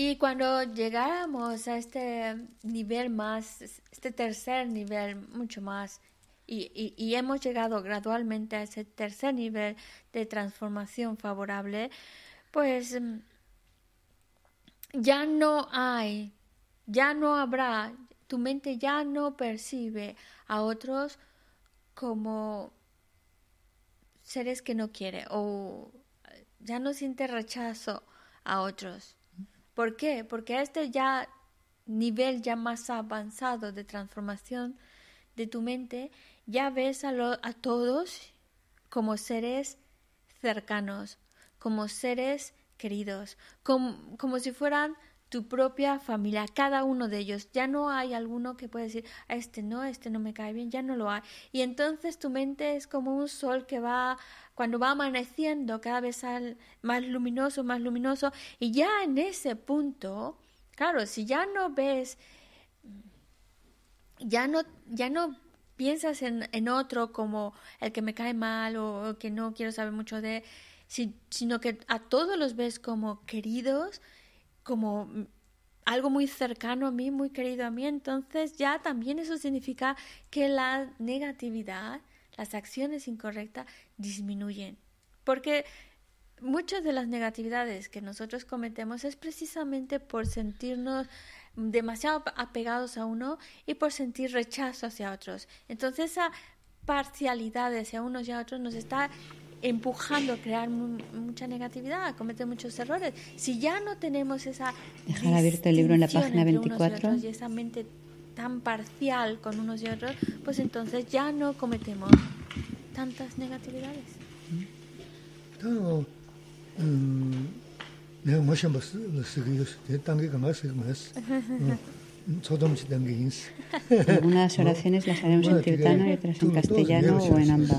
Y cuando llegáramos a este nivel más, este tercer nivel mucho más y, hemos llegado gradualmente a ese tercer nivel de transformación favorable, pues mm, ya no hay, ya no habrá, tu mente ya no percibe a otros como seres que no quiere o ya no siente rechazo a otros. ¿Por qué? Porque a este ya nivel ya más avanzado de transformación de tu mente ya ves a, a todos como seres cercanos, como seres queridos, como, como, si fueran tu propia familia, cada uno de ellos. Ya no hay alguno que pueda decir, a este no, este no me cae bien, ya no lo hay. Y entonces tu mente es como un sol que va, cuando va amaneciendo, cada vez más luminoso, más luminoso. Y ya en ese punto, claro, si ya no ves, ya no, ya no piensas en, en, otro como el que me cae mal o, que no quiero saber mucho de, sino que a todos los ves como queridos, como algo muy cercano a mí, muy querido a mí, entonces ya también eso significa que la negatividad, las acciones incorrectas disminuyen. Porque muchas de las negatividades que nosotros cometemos es precisamente por sentirnos demasiado apegados a uno y por sentir rechazo hacia otros. Entonces esa parcialidad hacia unos y a otros nos está empujando a crear mucha negatividad, a cometer muchos errores. Si ya no tenemos esa dejar abierto el libro en la página 24 y, esa mente tan parcial con unos y otros, pues entonces ya no cometemos tantas negatividades. Algunas oraciones las haremos en tibetano y otras en castellano o en amba.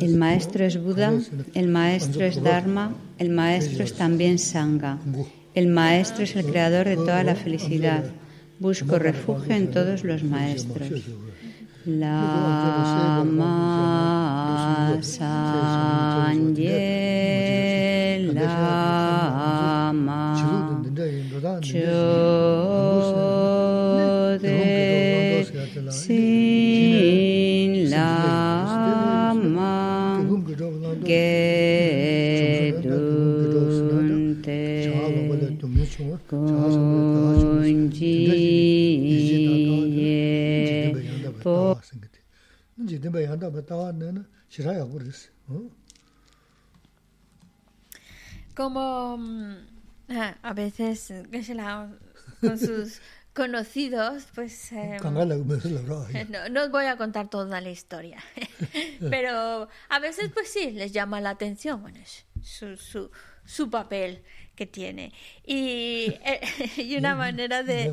El maestro es Buda, el maestro es Dharma, el maestro es también Sangha. El maestro es el creador de toda la felicidad. Busco refugio en todos los maestros. Lama Sanje lama Como mm, ah, a veces con sus conocidos, pues... Eh, no, no os voy a contar toda la historia, pero a veces pues sí, les llama la atención, bueno, su, su, su papel que tiene. Y, eh, y una manera de...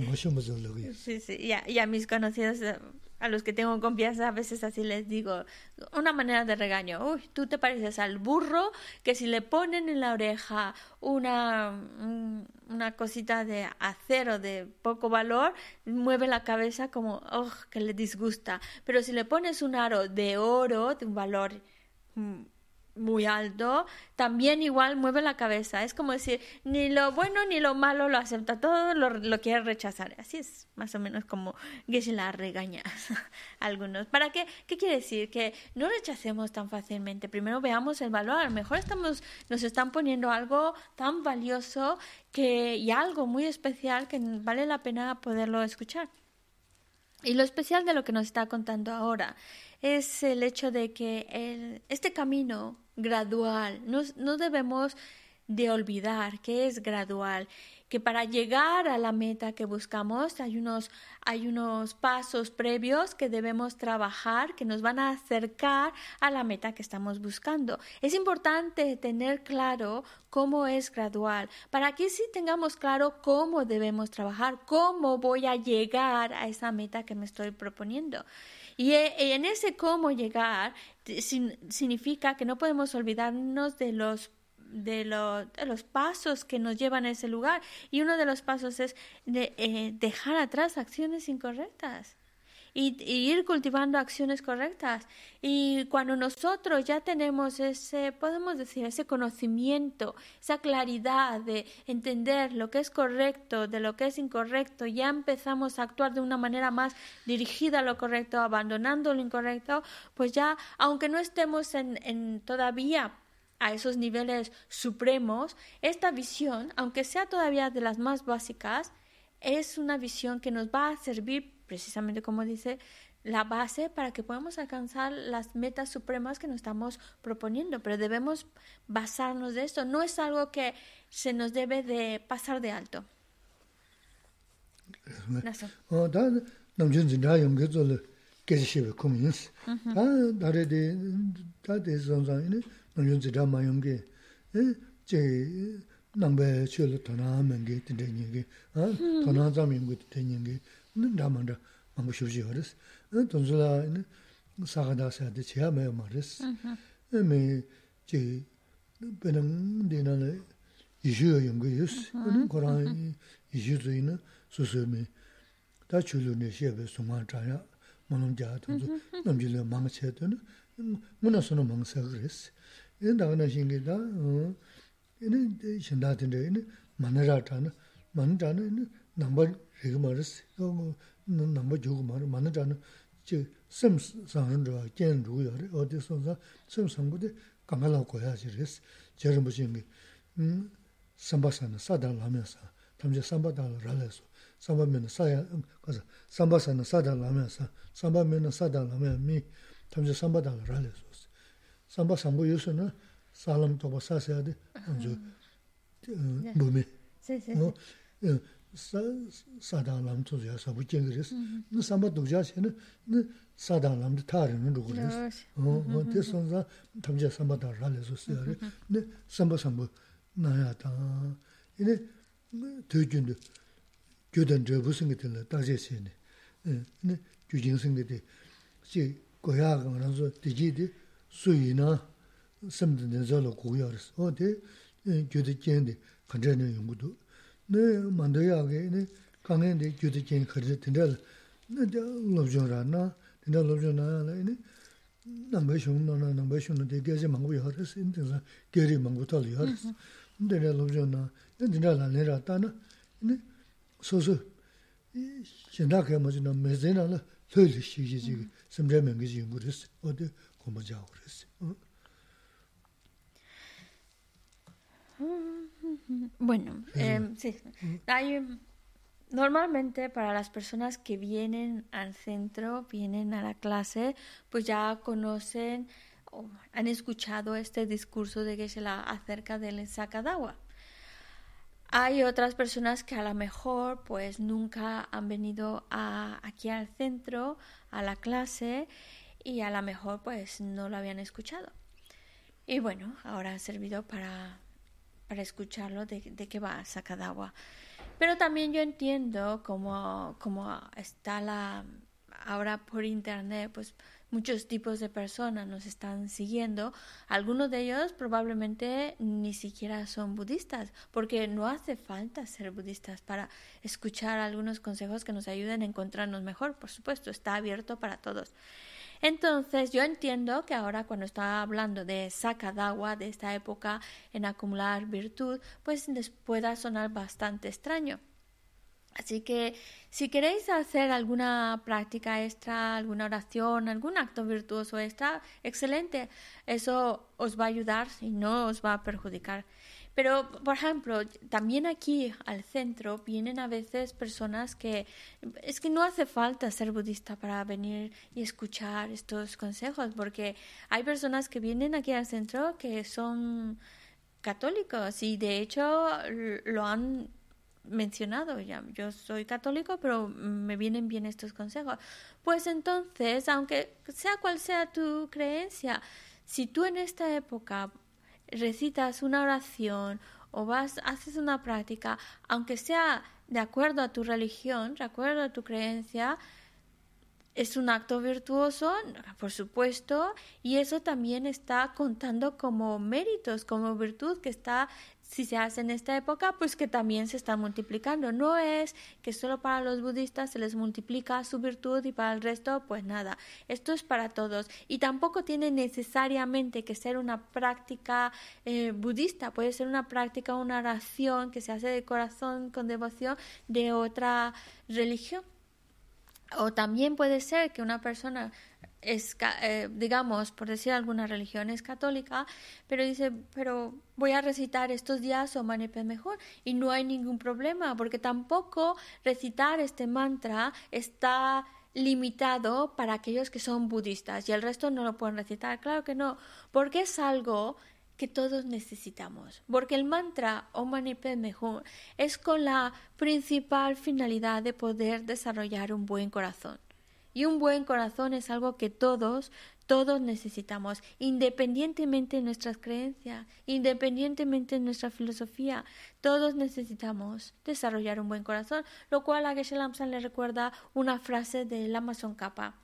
Sí, sí, y a mis conocidos a los que tengo confianza a veces así les digo, una manera de regaño, uy, tú te pareces al burro que si le ponen en la oreja una, una cosita de acero de poco valor, mueve la cabeza como, oh, que le disgusta, pero si le pones un aro de oro, de un valor mm, muy alto, también igual mueve la cabeza. Es como decir, ni lo bueno ni lo malo lo acepta, todo lo, quiere rechazar. Así es más o menos como se la regaña a algunos. ¿Para qué? ¿Qué quiere decir? Que no rechacemos tan fácilmente. Primero veamos el valor. A lo mejor estamos, nos están poniendo algo tan valioso que, y algo muy especial que vale la pena poderlo escuchar. Y lo especial de lo que nos está contando ahora es el hecho de que el, este camino gradual. No, debemos de olvidar que es gradual, que para llegar a la meta que buscamos hay unos, hay unos pasos previos que debemos trabajar que nos van a acercar a la meta que estamos buscando. Es importante tener claro cómo es gradual, para que sí tengamos claro cómo debemos trabajar, cómo voy a llegar a esa meta que me estoy proponiendo. Y eh, en ese cómo llegar significa que no podemos olvidarnos de los de, de, los pasos que nos llevan a ese lugar. Y uno de los pasos es de, eh, dejar atrás acciones incorrectas y, ir cultivando acciones correctas. Y cuando nosotros ya tenemos ese, podemos decir, ese conocimiento, esa claridad de entender lo que es correcto, de lo que es incorrecto, ya empezamos a actuar de una manera más dirigida a lo correcto, abandonando lo incorrecto, pues ya, aunque no estemos en, todavía a esos niveles supremos, esta visión, aunque sea todavía de las más básicas, es una visión que nos va a servir precisamente como dice, la base para que podamos alcanzar las metas supremas que nos estamos proponiendo, pero debemos basarnos de esto. No es algo que se nos debe de pasar de alto. nā māndā māngu shūrjī yō rēs. Tōnzu lā sāgā dā sā dā chiyā mā yō mā rēs. Mē jī bēnā dī nā lā yīshū yō yōngu yōs. Korāng yīshū zui nā sū sū mē dā chū lū nē shē bē sū mā chā yā mā nōng jā tōnzu nām jī lā māngu chē tō nā mū nā sū nā māngu sā gā rēs. Dā gā nā shīngi dā shindā tīndā mā nā rā chā nā mā nā chā nā nāmbā 이거 말스 이거 남바 조고 말 만나잖아 저 심스 상한저 견 주요 어디서서 심상부대 강가라고 거야 지레스 저런 무슨 음 삼바사는 사달 하면서 담제 삼바달 라래서 삼바면 사야 가서 삼바사는 사달 하면서 삼바면 사달 하면 미 담제 삼바달 라래서 삼바 삼부 요소는 사람 도바 사세야데 먼저 몸에 어 sādāng lāṃ tsū yā sābu jīng rīs, mm-hmm. nā sāmbā dōjā xē nā, nā sādāng lāṃ dā tā rī nā rūg rīs, mm-hmm. tē sōn sā tam jā sāmbā dā rā lī sō sī yā rī, mm-hmm. nā sāmbā sāmbā nā yā tā, nā tē yun dā gyō dān dā bū sīng tē lā dā jē xē nā, nā gyō jīng sīng tē, xī gō yā gāng rā sō tē jī tē sū yī nā sāmbā dā nā zā lā gu yā rīs, O tē gyō dā jēng dē kān 네 만더야게. 네 강에데 교대진 거지 된다 근데 럽존라나 된다 럽존나 네 남배 숑나 남배 숑나 되게 망고 여하스 인데서 게리 망고 털 여하스 근데 럽존나 된다 라네라 따나. 네 소소. 이 신다게 뭐지?나 메제나라. 흘리시지 지.금 심제면 그지. 그랬어. 어디? 고마자 그랬어. 응 Bueno, eh, sí. Hay, normalmente para las personas que vienen al centro, vienen a la clase, pues ya conocen o han escuchado este discurso de geshe acerca del Sakadawa. Hay otras personas que a lo mejor pues nunca han venido aquí al centro, a la clase, y a lo mejor pues no lo habían escuchado. Y bueno, ahora ha servido para, para escucharlo de, de qué va Sakadawa. Pero también yo entiendo cómo, cómo está la ahora por internet, pues muchos tipos de personas nos están siguiendo. Algunos de ellos probablemente ni siquiera son budistas, porque no hace falta ser budistas para escuchar algunos consejos que nos ayuden a encontrarnos mejor. Por supuesto, está abierto para todos. Entonces, yo entiendo que ahora cuando está hablando de agua de esta época en acumular virtud, pues les pueda sonar bastante extraño. Así que si queréis hacer alguna práctica extra, alguna oración, algún acto virtuoso extra, excelente. Eso os va a ayudar y no os va a perjudicar. Pero, por ejemplo, también aquí al centro vienen a veces personas que es que no hace falta ser budista para venir y escuchar estos consejos, porque hay personas que vienen aquí al centro que son católicos y de hecho lo han mencionado ya, yo soy católico, pero me vienen bien estos consejos. Pues entonces, aunque sea cual sea tu creencia, si tú en esta época recitas una oración o vas, haces una práctica, aunque sea de acuerdo a tu religión, de acuerdo a tu creencia, es un acto virtuoso, por supuesto, y eso también está contando como méritos, como virtud que está si se hace en esta época, pues que también se está multiplicando. No es que solo para los budistas se les multiplica su virtud y para el resto, pues nada. Esto es para todos. Y tampoco tiene necesariamente que ser una práctica eh, budista, puede ser una práctica, una oración que se hace de corazón con devoción de otra religión. O también puede ser que una persona es, eh, digamos, por decir alguna religión es católica, pero dice, pero voy a recitar estos días o Mani mejor y no hay ningún problema, porque tampoco recitar este mantra está limitado para aquellos que son budistas y el resto no lo pueden recitar. Claro que no, porque es algo que todos necesitamos, porque el mantra Om Mani Padme es con la principal finalidad de poder desarrollar un buen corazón. Y un buen corazón es algo que todos, todos necesitamos, independientemente de nuestras creencias, independientemente de nuestra filosofía, todos necesitamos desarrollar un buen corazón, lo cual a Geshe Lamsan le recuerda una frase del Amazon Kappa.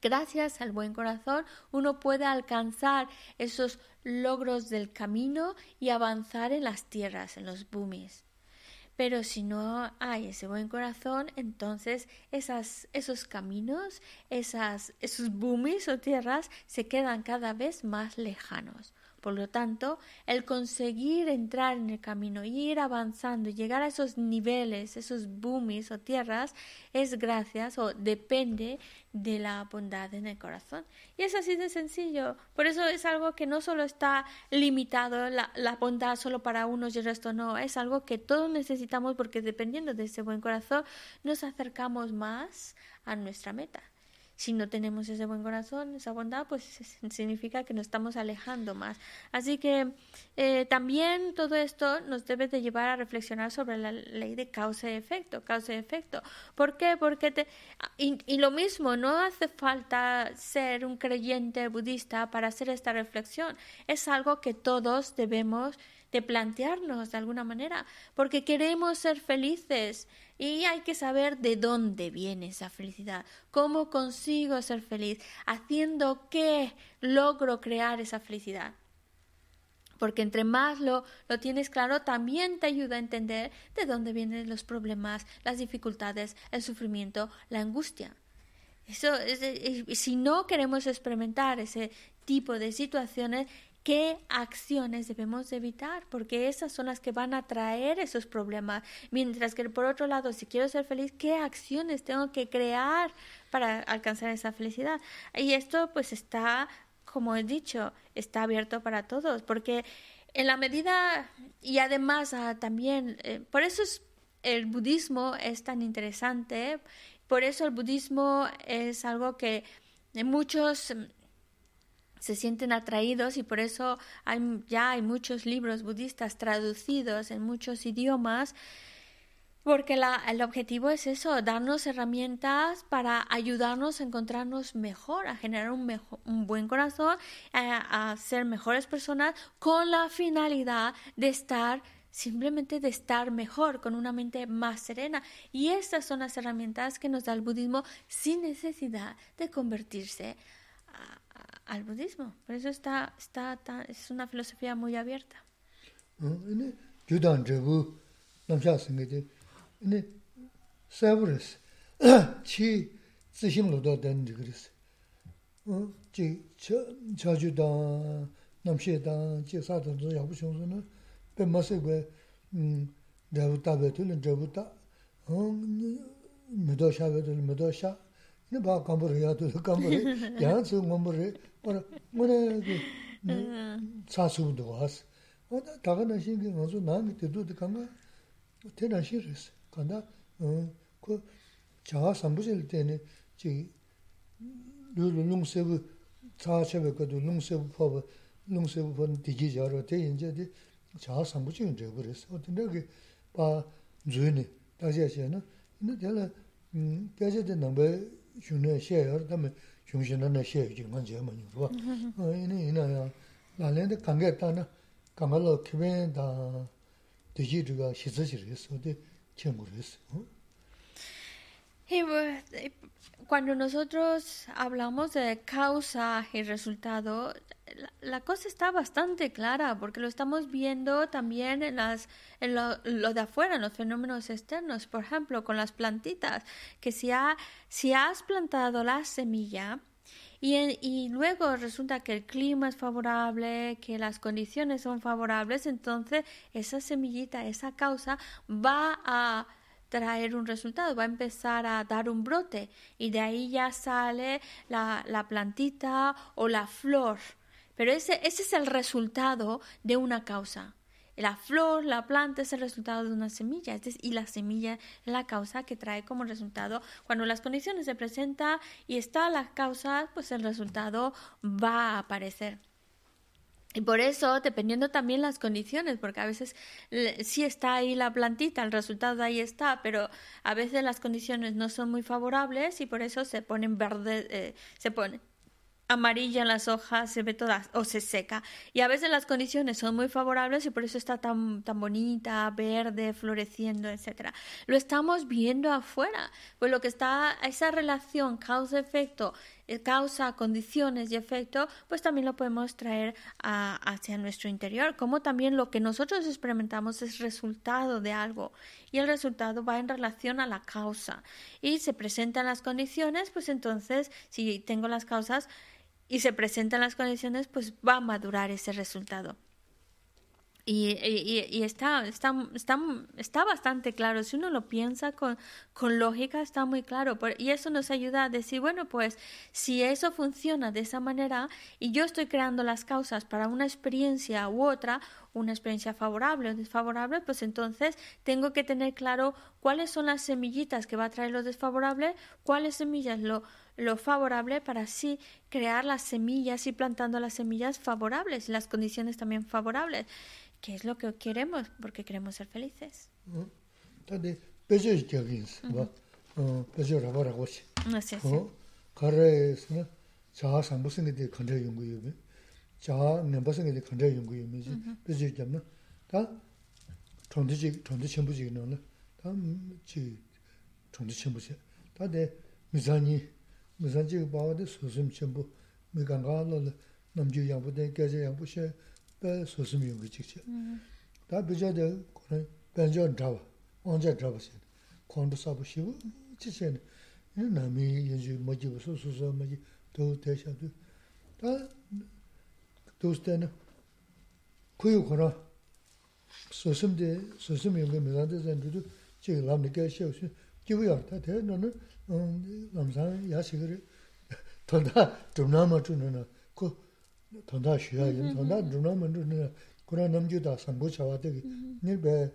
Gracias al buen corazón uno puede alcanzar esos logros del camino y avanzar en las tierras, en los bumis. Pero si no hay ese buen corazón, entonces esas, esos caminos, esas, esos bumis o tierras se quedan cada vez más lejanos. Por lo tanto, el conseguir entrar en el camino y ir avanzando llegar a esos niveles, esos bumis o tierras, es gracias o depende de la bondad en el corazón. Y es así de sencillo. Por eso es algo que no solo está limitado, la, la bondad solo para unos y el resto no. Es algo que todos necesitamos porque dependiendo de ese buen corazón nos acercamos más a nuestra meta. Si no tenemos ese buen corazón, esa bondad, pues significa que nos estamos alejando más. Así que eh, también todo esto nos debe de llevar a reflexionar sobre la ley de causa y efecto, causa y efecto. ¿Por qué? Porque te, y, y lo mismo, no hace falta ser un creyente budista para hacer esta reflexión. Es algo que todos debemos de plantearnos de alguna manera, porque queremos ser felices y hay que saber de dónde viene esa felicidad, cómo consigo ser feliz, haciendo qué logro crear esa felicidad. Porque entre más lo, lo tienes claro, también te ayuda a entender de dónde vienen los problemas, las dificultades, el sufrimiento, la angustia. Eso, si no queremos experimentar ese tipo de situaciones, qué acciones debemos evitar, porque esas son las que van a traer esos problemas. Mientras que por otro lado, si quiero ser feliz, ¿qué acciones tengo que crear para alcanzar esa felicidad? Y esto pues está, como he dicho, está abierto para todos, porque en la medida y además ah, también, eh, por eso es el budismo es tan interesante, por eso el budismo es algo que muchos se sienten atraídos y por eso hay, ya hay muchos libros budistas traducidos en muchos idiomas porque el objetivo es eso, darnos herramientas para ayudarnos a encontrarnos mejor, a generar un, mejor, un buen corazón, a, a, ser mejores personas con la finalidad de estar, simplemente de estar mejor, con una mente más serena. Y estas son las herramientas que nos da el budismo sin necesidad de convertirse al budismo. Por eso está, está tan, es una filosofía muy abierta. Yudan Rebu, Namsha Sengete, Saburis, Chi Tsishim Lodo Dan Rigris, Chi Chaju Dan, Namshe Dan, Chi Sadan Zon Yabu Shonsu Na, Pe Masi Gwe Rebu Tabe Tulin Rebu Ta, Mido Sha Be Tulin Mido Sha, 고 음 내가 답에들은 저부터 어 메도샤베들 메도샤 네 봐, 감버려야도 감버려. 야서 감버려. 뭐라 뭐네 그 사수도 왔어. 어 다가는 신경 가서 나한테 때도 간가. 테나 싫었어. 간다 어그 자아 삼부질 때는 지 룰룽세부 자체베 거도 룽세부 퍼버 룽세부 번 디지 자로 돼 이제디 자아 삼부질 이제 그랬어 어떤데 그봐 주니 다시하시는 근데 내가 음 깨져도 넘버 shūne xēyā rā tāme shūngshīnā nā xēyā jī ngān jē ma nyū rwa. Yīnā yīnā yā, nā lēn dā kāngā tā na, kāngā lō kibēn dā dējī rīgā xīsā xī rīs, wā dē chē ngū rīs. Cuando nosotros hablamos de causa y resultado, la, cosa está bastante clara porque lo estamos viendo también en, las, en lo, de afuera, en los fenómenos externos. Por ejemplo, con las plantitas, que si, si has plantado la semilla, y, y, luego resulta que el clima es favorable, que las condiciones son favorables, entonces esa semillita, esa causa va a traer un resultado, va a empezar a dar un brote y de ahí ya sale la, la plantita o la flor. Pero ese, ese es el resultado de una causa. La flor, la planta es el resultado de una semilla y la semilla es la causa que trae como resultado. Cuando las condiciones se presentan y está la causa, pues el resultado va a aparecer. Y por eso, dependiendo también las condiciones, porque a veces sí está ahí la plantita, el resultado ahí está, pero a veces las condiciones no son muy favorables y por eso se ponen verde, eh, se pone amarilla en las hojas, se ve toda o se seca. Y a veces las condiciones son muy favorables y por eso está tan, tan bonita, verde, floreciendo, etcétera. Lo estamos viendo afuera. Pues lo que está, esa relación causa-efecto, eh, causa, condiciones y efecto, pues también lo podemos traer hacia nuestro interior. Como también lo que nosotros experimentamos es resultado de algo y el resultado va en relación a la causa. Y se presentan las condiciones, pues entonces, si tengo las causas, y se presentan las condiciones, pues va a madurar ese resultado. Y, y, está, está, está, está, bastante claro, si uno lo piensa con, con lógica, está muy claro. y eso nos ayuda a decir, bueno, pues si eso funciona de esa manera y yo estoy creando las causas para una experiencia u otra, una experiencia favorable o desfavorable, pues entonces tengo que tener claro cuáles son las semillitas que va a traer lo desfavorable, cuáles semillas lo, lo favorable para así crear las semillas y plantando las semillas favorables, las condiciones también favorables, que es lo que queremos, porque queremos ser felices. 미산지 바와데 소심 첨부 미강가로 남주 양부대 계제 양부셔 배 소심 용기 직지 다 비자데 그래 변전 잡아 언제 잡았어 콘도 사부시고 지세는 이 남이 이제 뭐지 소소소 뭐지 또 대셔도 다 도스테는 kuyu kora sosimde sosim yunga mizante zandudu chiga lamni kaya shio shi jibu yaa ta te 남산 야식을 돈다 좀나마 주는 그 돈다 쉬어야 돼. 돈다 좀나마 주는 그런 남주다 삼보차와 되게 네베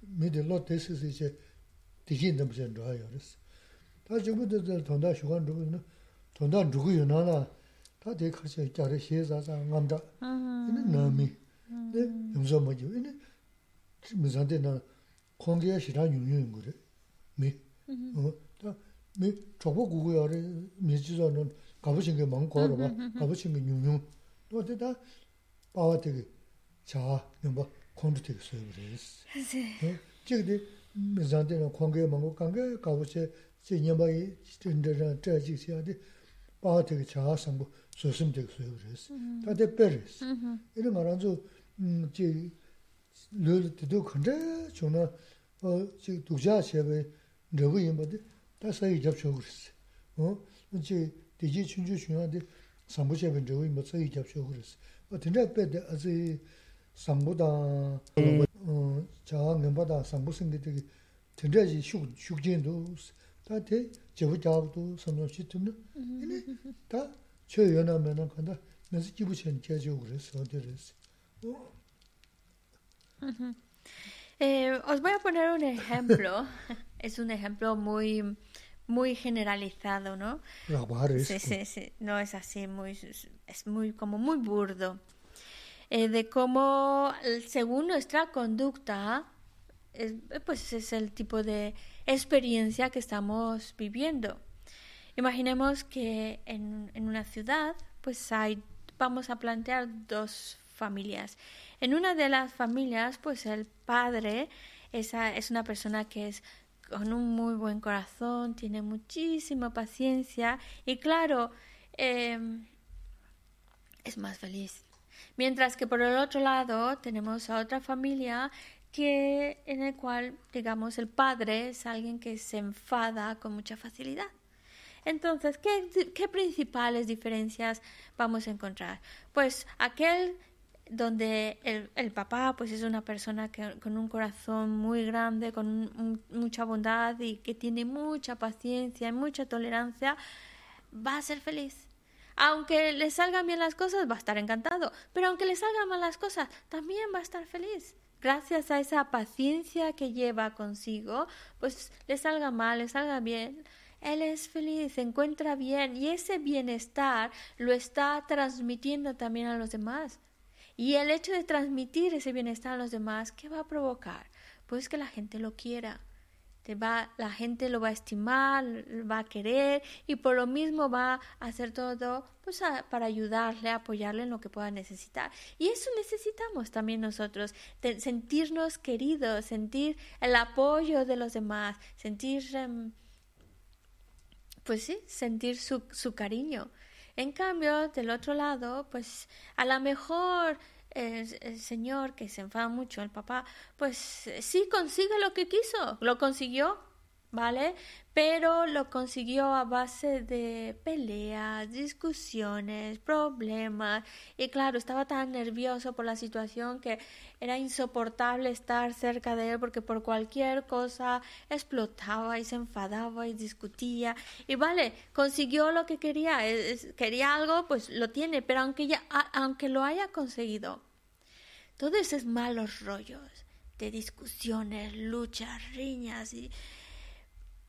미들로 테스스 이제 디진 넘전 좋아요. 그래서 다 저부터 돈다 쉬간 누구는 돈다 누구 연하나 다 대커서 자리 시에서 안간다. 근데 남이 네 용서 뭐지? 근데 무슨 데나 공개야 싫어 유유인 거래. 미 어. yong gu de mi ta mi zhuo bu gu gu ya re mi ji zhe ne ga bu xin ge mang guo de ba ga bu xin ge yong yong lo de da ba wa de ge cha yong ba kong de de su de res 지금 미잔데는 공개 먹고 관계 가보세 제 년바이 진짜라 저지셔야 돼. 바하되게 자상고 소심 되게 그랬어. 다들 빼랬어. 이런 말한저 음, 제 르르도 근데 저나 어, 지 두자 셰베 너무 임바데 다 사이 잡혀 그랬어. 어? 이제 디지 춘주 중요한데 상부 셰베 너무 임바 사이 잡혀 그랬어. 어, 근데 빼데 아주 상부다 어 자가 넘바다 상부생게 되게 전자지 슉 슉진도 다대 저부자도 선노시 듣는 이네 다 최연하면은 간다 그래서 기부천 제조 그래서 어디랬어 Eh, os voy a poner un ejemplo. es un ejemplo muy, muy generalizado, ¿no? Sí, sí, sí. No es así, muy, es muy, como muy burdo. Eh, de cómo, según nuestra conducta, pues es el tipo de experiencia que estamos viviendo. Imaginemos que en, en una ciudad, pues hay, vamos a plantear dos familias. En una de las familias, pues el padre esa es una persona que es con un muy buen corazón, tiene muchísima paciencia y claro, em, es más feliz. Mientras que por el otro lado tenemos a otra familia que en el cual, digamos, el padre es alguien que se enfada con mucha facilidad. Entonces, ¿qué, qué principales diferencias vamos a encontrar? Pues aquel donde el, el, papá pues es una persona que, con un corazón muy grande, con mucha bondad y que tiene mucha paciencia y mucha tolerancia, va a ser feliz. Aunque le salgan bien las cosas, va a estar encantado. Pero aunque le salgan mal las cosas, también va a estar feliz. Gracias a esa paciencia que lleva consigo, pues le salga mal, le salga bien, él es feliz, se encuentra bien y ese bienestar lo está transmitiendo también a los demás. Y el hecho de transmitir ese bienestar a los demás, ¿qué va a provocar? Pues que la gente lo quiera, va, la gente lo va a estimar, va a querer y por lo mismo va a hacer todo pues para ayudarle, apoyarle en lo que pueda necesitar. Y eso necesitamos también nosotros, sentirnos queridos, sentir el apoyo de los demás, sentir, em, pues sí, sentir su, su cariño. En cambio, del otro lado, pues a lo mejor el, señor que se enfada mucho, el papá, pues sí consigue lo que quiso, lo consiguió, ¿vale? Pero lo consiguió a base de peleas, discusiones, problemas. Y claro, estaba tan nervioso por la situación que era insoportable estar cerca de él porque por cualquier cosa explotaba y se enfadaba y discutía. Y vale, consiguió lo que quería. Quería algo, pues lo tiene. Pero aunque, ya, aunque lo haya conseguido, todos esos malos rollos de discusiones, luchas, riñas y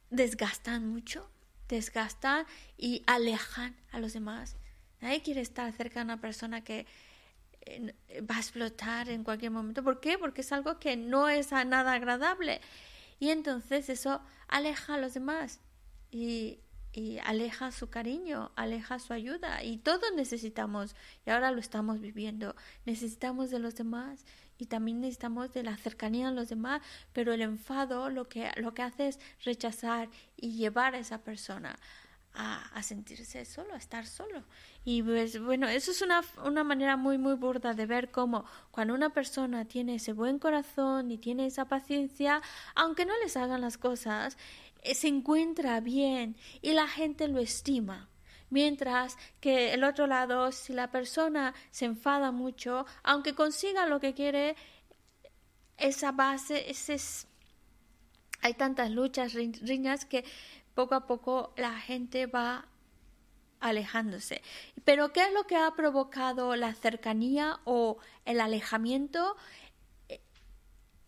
desgastan mucho, desgastan y alejan a los demás. Nadie quiere estar cerca de una persona que eh, va a explotar en cualquier momento. ¿Por qué? Porque es algo que no es nada agradable. Y entonces eso aleja a los demás y, y aleja su cariño, aleja su ayuda. Y todos necesitamos, y ahora lo estamos viviendo, necesitamos de los demás y también necesitamos de la cercanía a los demás, pero el enfado lo que, lo que hace es rechazar y llevar a esa persona a, a sentirse solo, a estar solo. Y pues bueno, eso es una, una manera muy, muy burda de ver cómo cuando una persona tiene ese buen corazón y tiene esa paciencia, aunque no les hagan las cosas, eh, se encuentra bien y la gente lo estima. Mientras que el otro lado, si la persona se enfada mucho, aunque consiga lo que quiere, esa base, ese es, hay tantas luchas, riñas que poco a poco la gente va alejándose. Pero ¿qué es lo que ha provocado la cercanía o el alejamiento?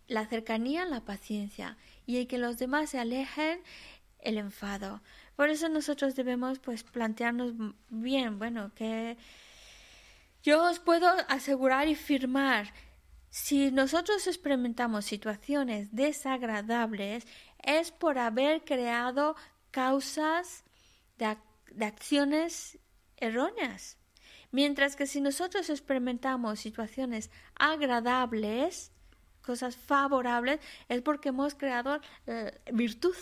la cercanía, la paciencia, y el que los demás se alejen, el enfado. Por eso nosotros debemos pues plantearnos bien, bueno, que yo os puedo asegurar y firmar, si nosotros experimentamos situaciones desagradables, es por haber creado causas de, de acciones erróneas. Mientras que si nosotros experimentamos situaciones agradables, cosas favorables, es porque hemos creado eh, virtud.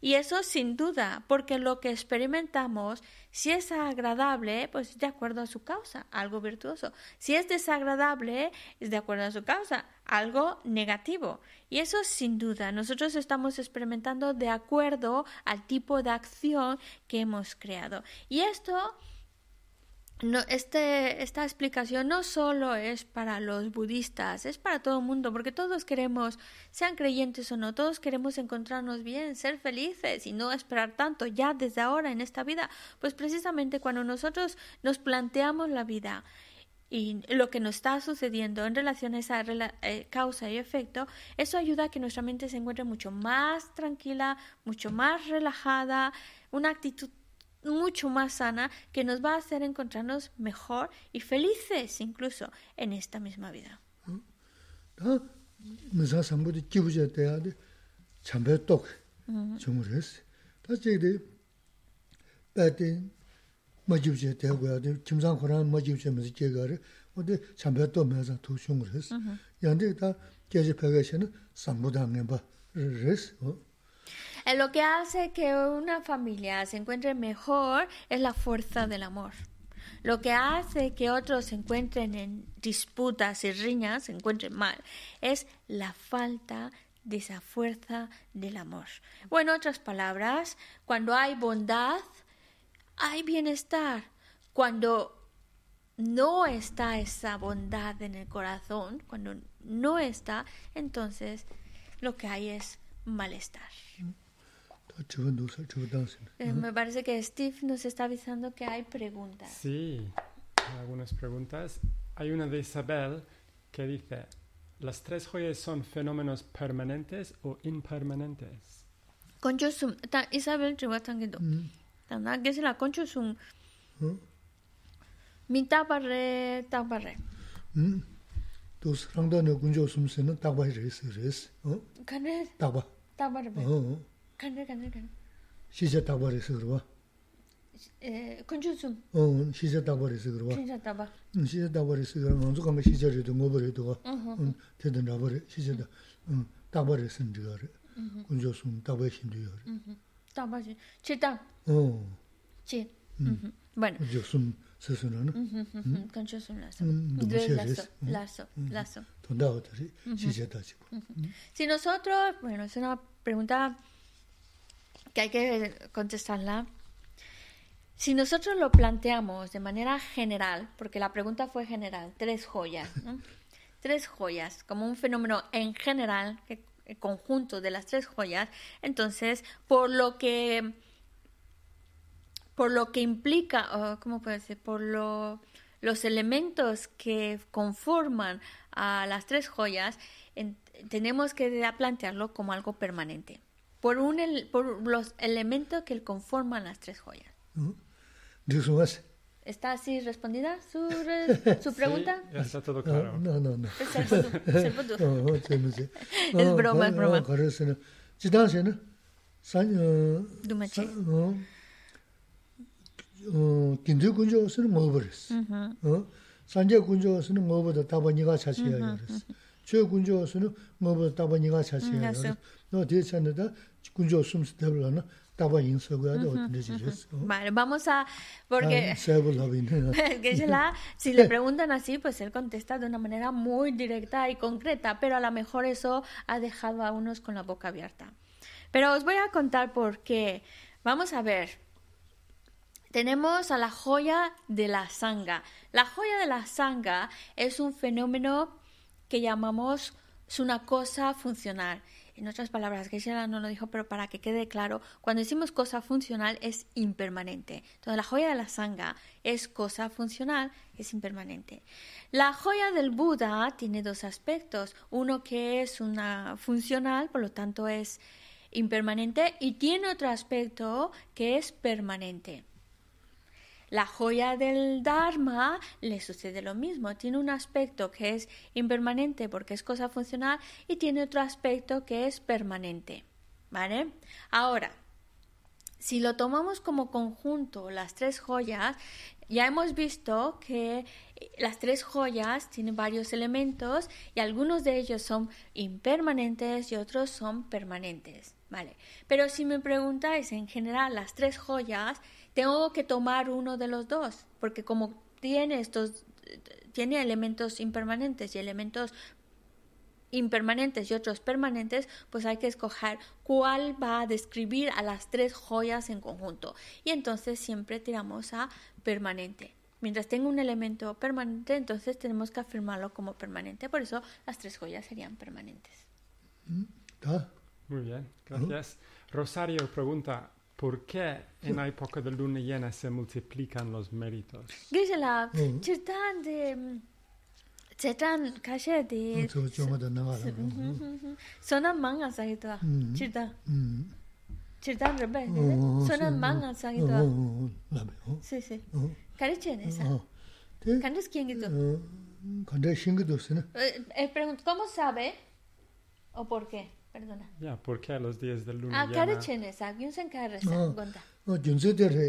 Y eso sin duda, porque lo que experimentamos, si es agradable, pues de acuerdo a su causa, algo virtuoso. Si es desagradable, es de acuerdo a su causa, algo negativo. Y eso sin duda, nosotros estamos experimentando de acuerdo al tipo de acción que hemos creado. Y esto no, este, esta explicación no solo es para los budistas, es para todo el mundo, porque todos queremos, sean creyentes o no, todos queremos encontrarnos bien, ser felices y no esperar tanto ya desde ahora en esta vida. Pues precisamente cuando nosotros nos planteamos la vida y lo que nos está sucediendo en relación a esa eh, causa y efecto, eso ayuda a que nuestra mente se encuentre mucho más tranquila, mucho más relajada, una actitud mucho más sana que nos va a hacer encontrarnos mejor y felices incluso en esta misma vida. Lo que hace que una familia se encuentre mejor es la fuerza del amor. Lo que hace que otros se encuentren en disputas y riñas, se encuentren mal, es la falta de esa fuerza del amor. O en otras palabras, cuando hay bondad, hay bienestar. Cuando no está esa bondad en el corazón, cuando no está, entonces lo que hay es malestar. Eh, me parece que Steve nos está avisando que hay preguntas. Sí, algunas preguntas. Hay una de Isabel que dice, ¿las tres joyas son fenómenos permanentes o impermanentes? Conchosum, Isabel, chiwa tangido. Tanda, que es la conchosum. Mi tabarre, tabarre. Dos rangdane conchosum se no tabarre res res. Kane? Tabar. Tabarre. 간들 간들 간. 시제 타버리서 그러와. 에 컨주숨. 어 시제 타버리서 그러와. 시제 타바. 응 시제 타버리서 그러면 먼저 가면 시제를 뭐 버려도. 응 되든 나버리 시제다. 응 타버리서 인지가. 응 컨주숨 타버신도요. 응 타버지. 치다. 어. 치. 응. bueno. 컨주숨 스스로는. 응 컨주숨 라서. 응 라서. 라서. 라서. 돈다 어디 시제다 지고. Si nosotros, bueno, es una pregunta que hay que contestarla. Si nosotros lo planteamos de manera general, porque la pregunta fue general, tres joyas, tres joyas, como un fenómeno en general, el conjunto de las tres joyas, entonces, por lo que, por lo que implica, ¿cómo puede ser? Por lo, los elementos que conforman a las tres joyas, tenemos que plantearlo como algo permanente por, un por los elementos que conforman las tres joyas. ¿Está así respondida su, su pregunta? Sí, está todo claro. No, no, no. Es broma, es broma. Dumache. 긴주 군조스는 먹어버렸어. 어? 산제 군조스는 먹어보다 따보니가 자세히 그랬어. 저 군조스는 먹어보다 따보니가 자세히 그랬어. Vale, vamos a... Porque... si le preguntan así, pues él contesta de una manera muy directa y concreta, pero a lo mejor eso ha dejado a unos con la boca abierta. Pero os voy a contar por qué. Vamos a ver. Tenemos a la joya de la sanga. La joya de la sanga es un fenómeno que llamamos es una cosa funcional En otras palabras, Geshe no lo dijo, pero para que quede claro, cuando decimos cosa funcional es impermanente. Entonces, la joya de la sanga es cosa funcional, es impermanente. La joya del Buda tiene dos aspectos. Uno que es una funcional, por lo tanto es impermanente, y tiene otro aspecto que es permanente. La joya del Dharma le sucede lo mismo. Tiene un aspecto que es impermanente porque es cosa funcional y tiene otro aspecto que es permanente. ¿Vale? Ahora, si lo tomamos como conjunto, las tres joyas, ya hemos visto que las tres joyas tienen varios elementos y algunos de ellos son impermanentes y otros son permanentes. ¿Vale? Pero si me preguntáis en general las tres joyas, tengo que tomar uno de los dos, porque como tiene estos tiene elementos impermanentes y elementos impermanentes y otros permanentes, pues hay que escoger cuál va a describir a las tres joyas en conjunto. Y entonces siempre tiramos a permanente. Mientras tenga un elemento permanente, entonces tenemos que afirmarlo como permanente. Por eso las tres joyas serían permanentes. Mm, Muy bien, gracias. Rosario pregunta, ¿Por qué en la época de luna llena se multiplican los méritos? Gisela, chirtan de chetan kashe de sonan manga sagito chirtan chirtan rebe sonan manga sagito sí sí cariche esa candes quién gito candes shingido sene eh pregunto cómo sabe o por qué Perdona. Ya, porque a los días del lunes ah, ya... Ah, cara chenesa, gyunsen cara sa, gonda. No, gyunsen de re,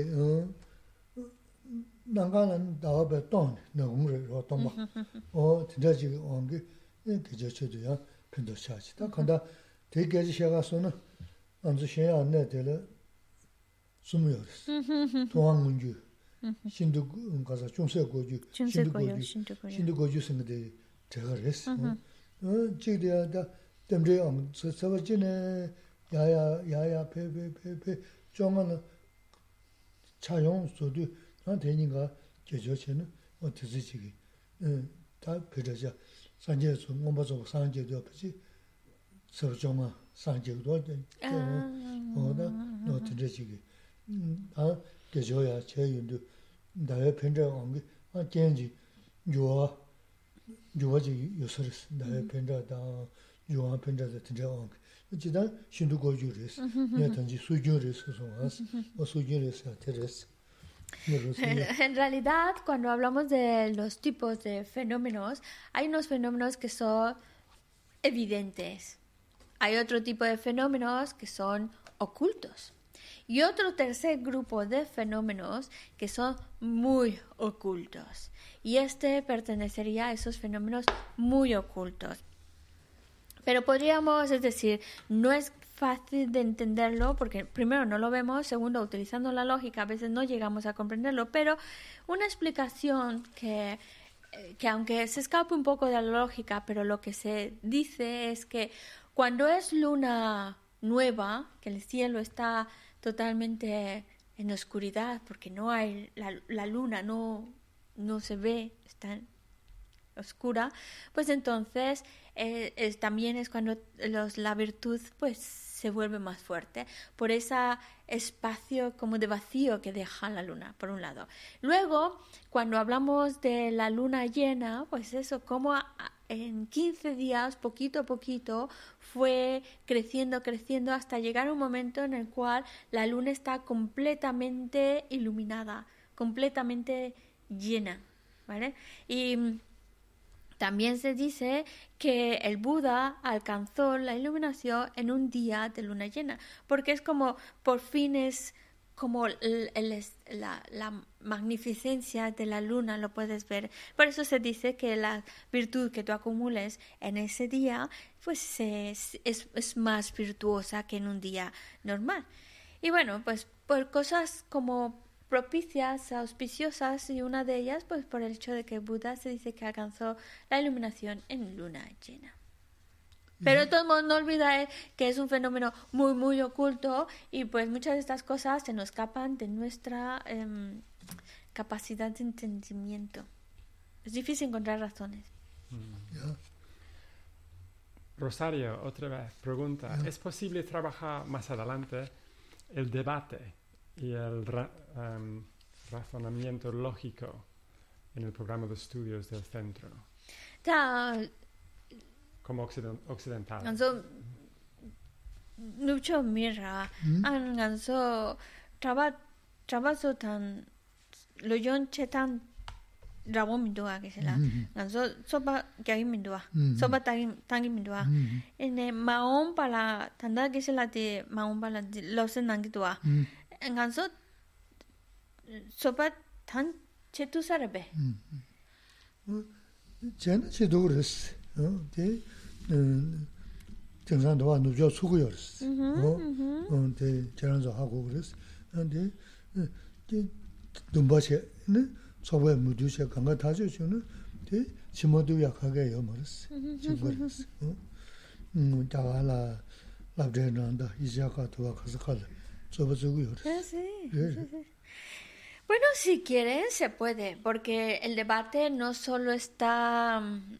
nanga lan dawa ba tong, na umre ro tongba. O, tinda chigi ongi, geja chedu ya, pinto shachi. Ta kanda, te geja shega suna, anzu shenya anne dele, sumuyoruz. Tuhan mungu, shindu gaza, chumse goju, shindu goju, shindu goju singa de, tega res. Chigi de ya, da, 땜제 안 서서지네 야야 야야 페페페페 정은 차용 소도 나 되니까 계절체는 뭐 드지지기 다 그러자 산제에서 몸버서 산제도 없지 서로 정아 산제도 어다 너 드지지기 다 계절야 제윤도 나의 편제 온게 아 겐지 좋아 좋아지 요소를 나의 편자다 ye pen zhe ong ge a jian ji yuo yuo ji yu su da ye pen zhe da En realidad, cuando hablamos de los tipos de fenómenos, hay unos fenómenos que son evidentes. Hay otro tipo de fenómenos que son ocultos. Y otro tercer grupo de fenómenos que son muy ocultos. Y este pertenecería a esos fenómenos muy ocultos. Pero podríamos, es decir, no es fácil de entenderlo porque primero no lo vemos, segundo, utilizando la lógica a veces no llegamos a comprenderlo, pero una explicación que, eh, que aunque se escape un poco de la lógica, pero lo que se dice es que cuando es luna nueva, que el cielo está totalmente en oscuridad porque no hay la, la luna no no se ve está oscura pues entonces eh, también es cuando los, la virtud pues se vuelve más fuerte por ese espacio como de vacío que deja la luna, por un lado. Luego, cuando hablamos de la luna llena, pues eso, como en 15 días, poquito a poquito, fue creciendo, creciendo, hasta llegar a un momento en el cual la luna está completamente iluminada, completamente llena, ¿vale? Y también se dice que el Buda alcanzó la iluminación en un día de luna llena, porque es como por fin es como la, magnificencia de la luna lo puedes ver. Por eso se dice que la virtud que tú acumules en ese día pues es, es más virtuosa que en un día normal. Y bueno, pues por cosas como propicias, auspiciosas, y una de ellas, pues por el hecho de que Buda se dice que alcanzó la iluminación en luna llena. Pero de todos modos no olvidar que es un fenómeno muy, muy oculto y pues muchas de estas cosas se nos escapan de nuestra em, capacidad de entendimiento. Es difícil encontrar razones. Rosario, otra vez, pregunta, ¿es posible trabajar más adelante el debate y el em, razonamiento lógico en el programa de estudios del centro? Como occidental. Nucho mira, ganso traba traba so tan lo yon chetan rabo mindua que se la ganso sopa que hay mindua sopa tan tan mindua en maón para tanda que se la de maón para lo se nang tua nganso sopa tan chetu sarabe. Chena chetu uris, di jingsan dawa nubyo sugu yoris, di cheranzo hagu uris, di dumba che, sopa mudu che ganga tajo che, di chimodu yakage yomaris, chimbaris. Dawa la labdre nanda, izya katuwa kasakala. sobre ah, Bueno, si quieren, se puede, porque el debate no solo está... Mm,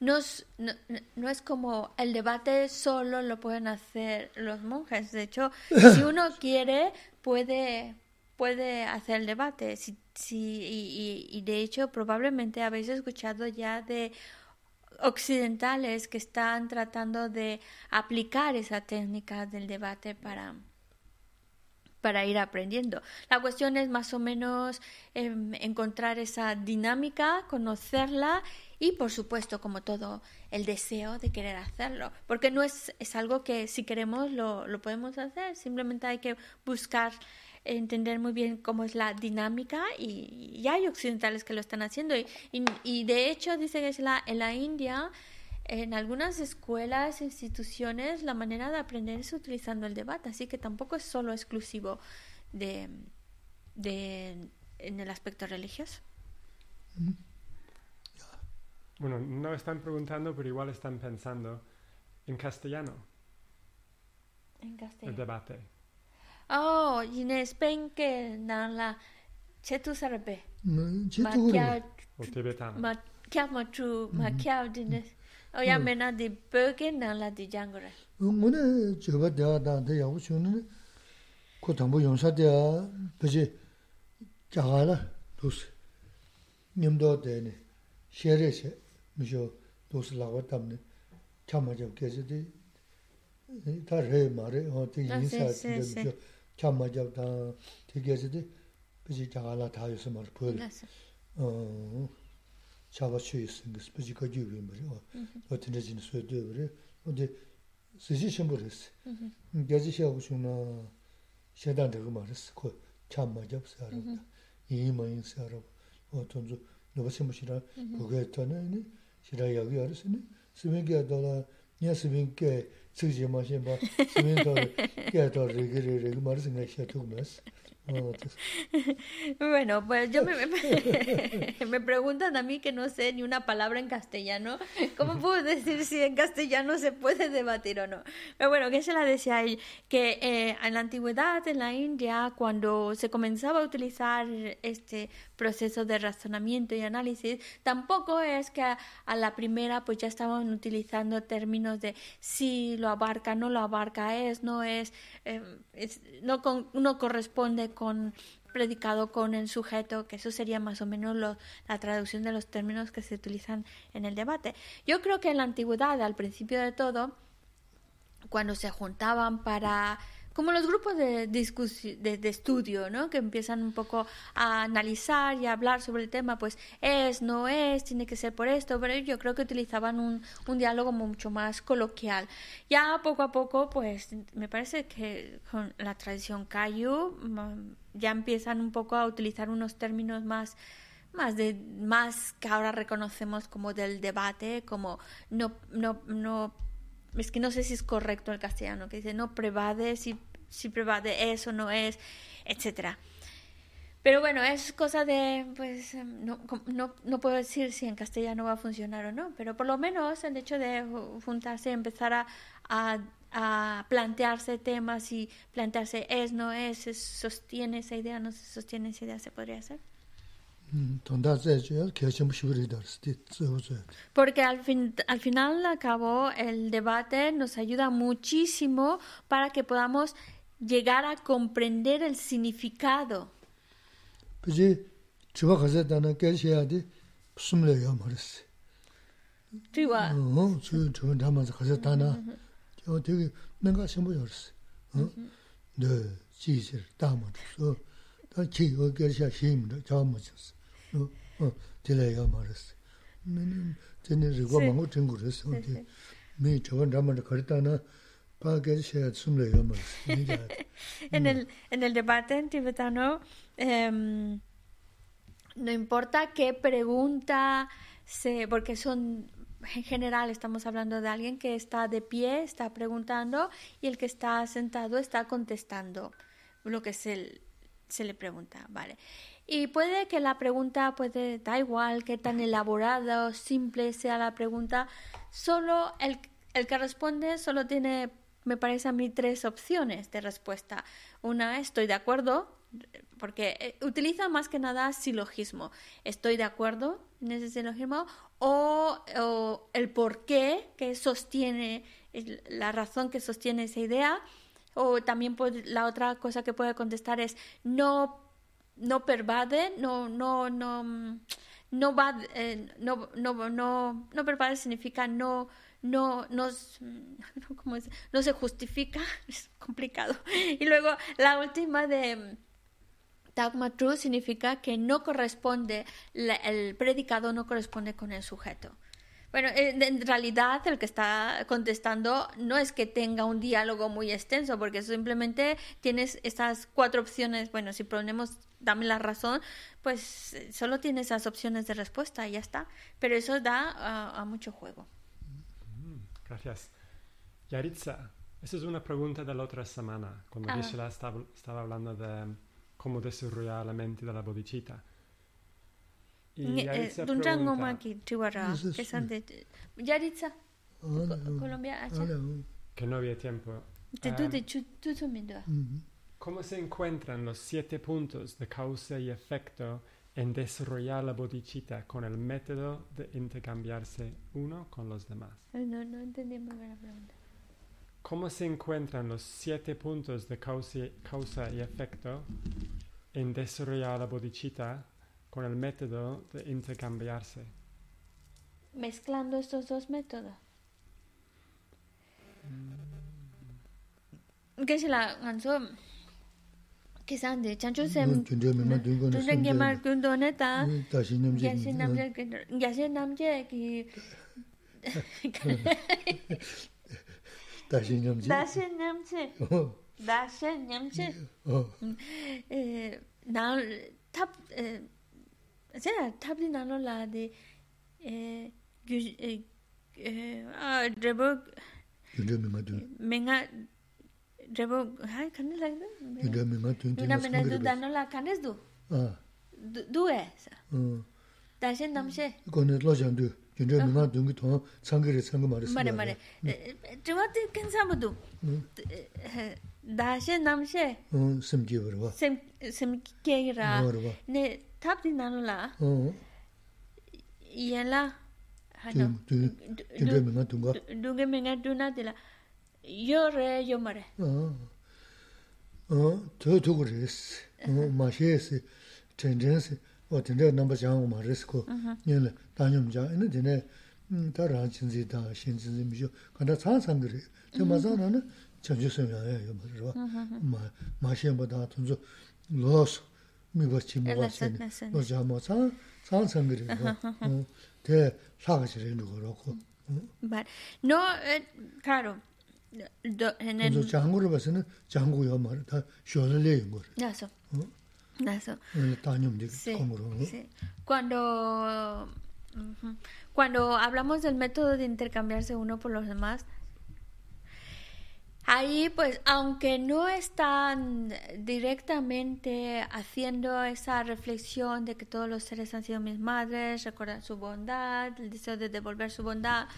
no, no, no, es como el debate solo lo pueden hacer los monjes. De hecho, si uno quiere, puede, puede hacer el debate. Si, si, y, y, y de hecho, probablemente habéis escuchado ya de occidentales que están tratando de aplicar esa técnica del debate para, para ir aprendiendo. La cuestión es más o menos em, encontrar esa dinámica, conocerla y por supuesto, como todo, el deseo de querer hacerlo, porque no es, es algo que si queremos lo, lo podemos hacer, simplemente hay que buscar entender muy bien cómo es la dinámica y, ya hay occidentales que lo están haciendo. Y, y, de hecho dice que es la, en la India en algunas escuelas, instituciones, la manera de aprender es utilizando el debate, así que tampoco es solo exclusivo de, de en el aspecto religioso. Mm-hmm. Bueno, no están preguntando, pero igual están pensando en castellano. En castellano. El debate. Oh, Inés, pen que la chetu sarbe. Chetu O tibetano. Ma kya ma tru, ma kya dines. O ya mena di pöke na la di jangore. Ngone choba da da da ya uchu ne. Ko tambo yongsa da beje jagala dus. Nyamdo de ne. Shere she. 미쇼 도스 라고 담네 참마죠 계제디 다레 말에 어디 인사인데 미쇼 참마죠 다 되게제디 그지 자갈라 다 요소 말 보여 어 차바치 있은 그 스피지 거기 위에 말이야 어떤 데진 소도 그래 근데 스지 심부르스 계지 시하고 싶나 셔단 되고 말았어 그 참마죠 사람 이마인 사람 어떤 저 너가 심으시라 bueno, pues yo me, me, me, preguntan a mí que no sé ni una palabra en castellano. ¿Cómo puedo decir si en castellano se puede debatir o no? Pero bueno, ¿qué se la decía él? Que eh, en la antigüedad, en la India, cuando se comenzaba a utilizar este proceso de razonamiento y análisis, tampoco es que a, la primera pues ya estaban utilizando términos de si lo abarca, no lo abarca, es, no es, eh, es no, con, no corresponde con predicado con el sujeto, que eso sería más o menos la traducción de los términos que se utilizan en el debate. Yo creo que en la antigüedad, al principio de todo, cuando se juntaban para como los grupos de, de, de, estudio, ¿no? Que empiezan un poco a analizar y a hablar sobre el tema, pues es, no es, tiene que ser por esto, pero yo creo que utilizaban un, un diálogo mucho más coloquial. Ya poco a poco, pues me parece que con la tradición Kayu mm, ya empiezan un poco a utilizar unos términos más más de más que ahora reconocemos como del debate, como no no no es que no sé si es correcto el castellano, que dice no prevade si si prueba de eso, no es, etcétera. Pero bueno, es cosa de, pues, em, no, no, no, puedo decir si en castellano va a funcionar o no, pero por lo menos el hecho de juntarse empezar a, a, a plantearse temas y plantearse es, no es, se sostiene esa idea, no se sostiene esa idea, se podría hacer. Porque al, fin, al final, al cabo, el debate nos ayuda muchísimo para que podamos llegar a comprender el significado. Chiwa. en, el, en el debate en tibetano, em, no importa qué pregunta se, porque son en general estamos hablando de alguien que está de pie, está preguntando y el que está sentado está contestando lo que se, se le pregunta, ¿vale? Y puede que la pregunta puede, da igual que tan elaborada o simple sea la pregunta, solo el, el que responde solo tiene, me parece a mí, tres opciones de respuesta. Una, estoy de acuerdo, porque eh, utiliza más que nada silogismo. Estoy de acuerdo en ese silogismo o, o el por qué que sostiene, la razón que sostiene esa idea o también la otra cosa que puede contestar es no, no pervade, no, no, no, no va, eh, no, no, no, no pervade significa no, no, no, ¿cómo es? no se justifica, es complicado. Y luego la última de Dogma true significa que no corresponde, el predicado no corresponde con el sujeto. Bueno, en realidad el que está contestando no es que tenga un diálogo muy extenso, porque simplemente tienes estas cuatro opciones. Bueno, si ponemos dame la razón, pues eh, solo tienes esas opciones de respuesta y ya está. Pero eso da a, mucho juego. Mm, gracias. Yaritza, esa es una pregunta de la otra semana, cuando ah. estaba, estaba, hablando de cómo desarrollar la mente de la bodhicitta. Dunjang maki chiwara kesante Yaritza Colombia que no había tiempo. ¿Cómo se encuentran los siete puntos de causa y efecto en desarrollar la bodhicitta con el método de intercambiarse uno con los demás? No, no entendí muy bien la pregunta. ¿Cómo se encuentran los siete puntos de causa, causa y efecto en desarrollar la bodhicitta con el método de intercambiarse. Mezclando estos dos métodos. ¿Qué es la canción? ¿Qué es de chancho se tú ten que mar que un doneta ya se namje ya se namje que 다시 냠지 다시 냠지 다시 냠지 어에나탑 제가 탑리 나눠라데 에 아, 드버 드버 메가드 메가 드버 하이 칸네 라이데 드버 메가드 드버 메가드 나눠라. 칸네스도. 아. 두에 사 다신 남셰 이거는 로잔두 근데 누나 등기 통 상거리 상거 말했어 말해 말해. 저한테 괜찮아도. 다신 남셰 음 심지 버와. 심 심케라. 네 tab di nanu la yen la hano dunga minga dunga dunga minga dunga di la yo re yo ma re to to go res ma she se ten ten se o ten ten namba jang ma res ko yen la da nyum ja ene de ne da ran chin zi da shin chin zi mi jo kan da cha sang ge te ma za na ne chen ju se ya yo ma ro ma ma she ba da tun zo los no but no claro do en el cuando cuando hablamos del método de intercambiarse uno por los demás Ahí, pues, aunque no están directamente haciendo esa reflexión de que todos los seres han sido mis madres, recordar su bondad, el deseo de devolver su bondad,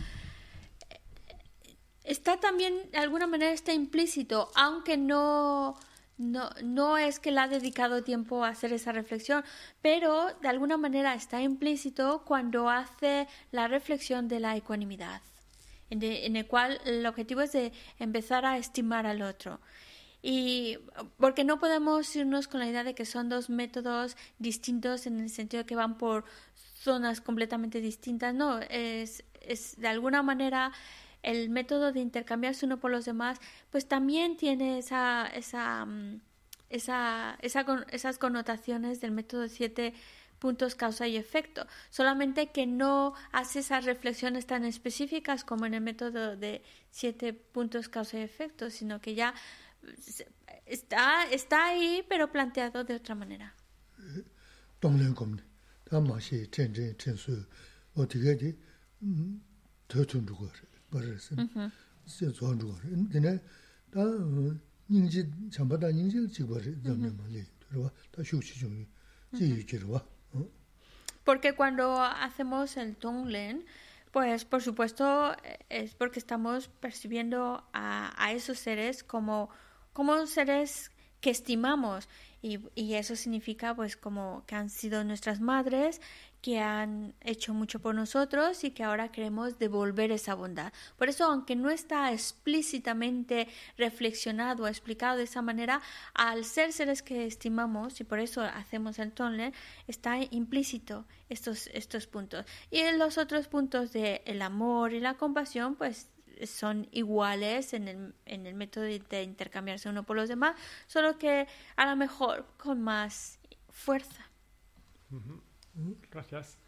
está también, de alguna manera, está implícito, aunque no, no, no es que le ha dedicado tiempo a hacer esa reflexión, pero de alguna manera está implícito cuando hace la reflexión de la ecuanimidad, en, el cual el objetivo es de empezar a estimar al otro. Y porque no podemos irnos con la idea de que son dos métodos distintos en el sentido de que van por zonas completamente distintas, no, es, es de alguna manera el método de intercambiarse uno por los demás, pues también tiene esa, esa, mm, esa, esa, esas connotaciones del método de siete puntos causa y efecto, solamente que no hace esas reflexiones tan específicas como en el método de siete puntos causa y efecto, sino que ya está, está ahí, pero planteado de otra manera. 버르스 세 존주고 근데 다 닝지 참바다 닝지 지버리 담면 말이 들어와 다 휴치 좀 지지로 Porque cuando hacemos el Tonglen, pues por supuesto es porque estamos percibiendo a, esos seres como, como seres que estimamos. Y, y, eso significa pues como que han sido nuestras madres que han hecho mucho por nosotros y que ahora queremos devolver esa bondad. Por eso, aunque no está explícitamente reflexionado o explicado de esa manera, al ser seres que estimamos, y por eso hacemos el tonle, está implícito estos, estos puntos. Y los otros puntos del el amor y la compasión, pues son iguales en el, en el método de intercambiarse uno por los demás, solo que a lo mejor con más fuerza. Gracias.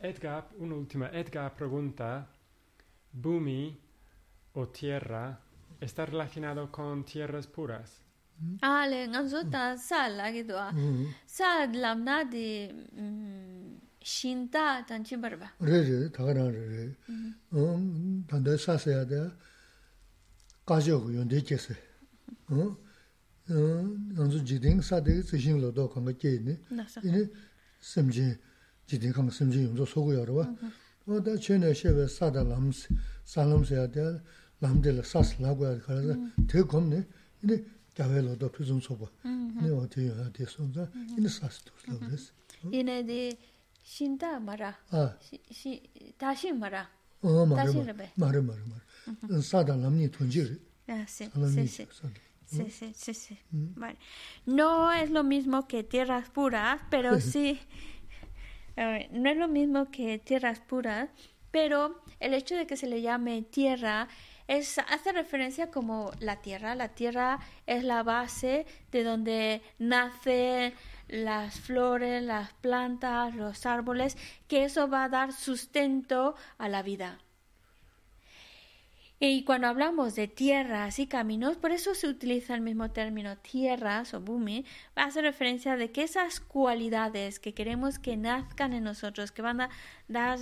Edgar, una última. Edgar pregunta, Bumi o tierra está relacionado con tierras puras. Ah, le nganzo ta sa la gi do. Sa lam na di shin ta tan chi bar ba. Re re ta ga re re. Um tan de sa se ya de ka jo gu yon de che se. Um nganzo ji ding sa de zi xin lo do kang ge ji ni. semji jidi kang semji yungzo sogo yorwa oda chene shewe sada lams salams ya de lamde la sas la go kala de mm. kom ne ini jawe lo do pizum sobo mm-hmm. ne o de ya de so da mm-hmm. ini sas to lo mm-hmm. des ine de shinda mara. Ah. Shi dashi mara. O mara mara mara sada lamni tunji ya se se se. Sí, sí, sí, sí. Vale. No es lo mismo que tierras puras, pero sí. No es lo mismo que tierras puras, pero el hecho de que se le llame tierra es, hace referencia como la tierra. La tierra es la base de donde nacen las flores, las plantas, los árboles, que eso va a dar sustento a la vida. Y cuando hablamos de tierras y caminos, por eso se utiliza el mismo término tierras o bumi, hace referencia de que esas cualidades que queremos que nazcan en nosotros, que van a dar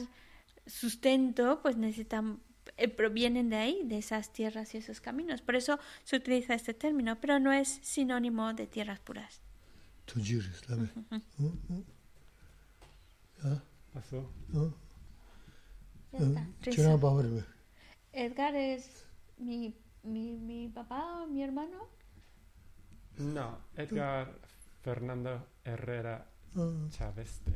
sustento, pues necesitan eh, provienen de ahí, de esas tierras y esos caminos. Por eso se utiliza este término, pero no es sinónimo de tierras puras. Pasó. Edgar es mi, mi, mi papá, mi hermano. No, Edgar Fernando Herrera Chaveste.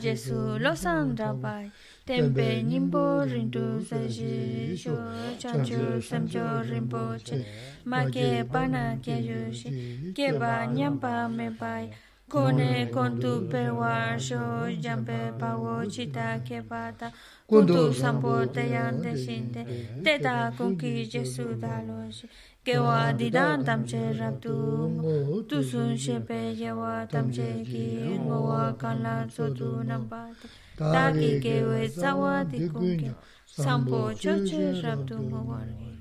Jesu losan rabai tenpe nimbo rindu saji shu chanchu samcho rinpo che ma ke pa na ke yu shi ke pa nyampa me pa Kone kontu perwa sho jampe pawo chita kepata kuntu sampo teyante shinte teta kunki jesu dalo shi. kewa didan tamche raptu tusun shepe yewa tamche ki ngowa kanla sotu nambate taki kewe sawa di kunki sampo choche raptu ngowargi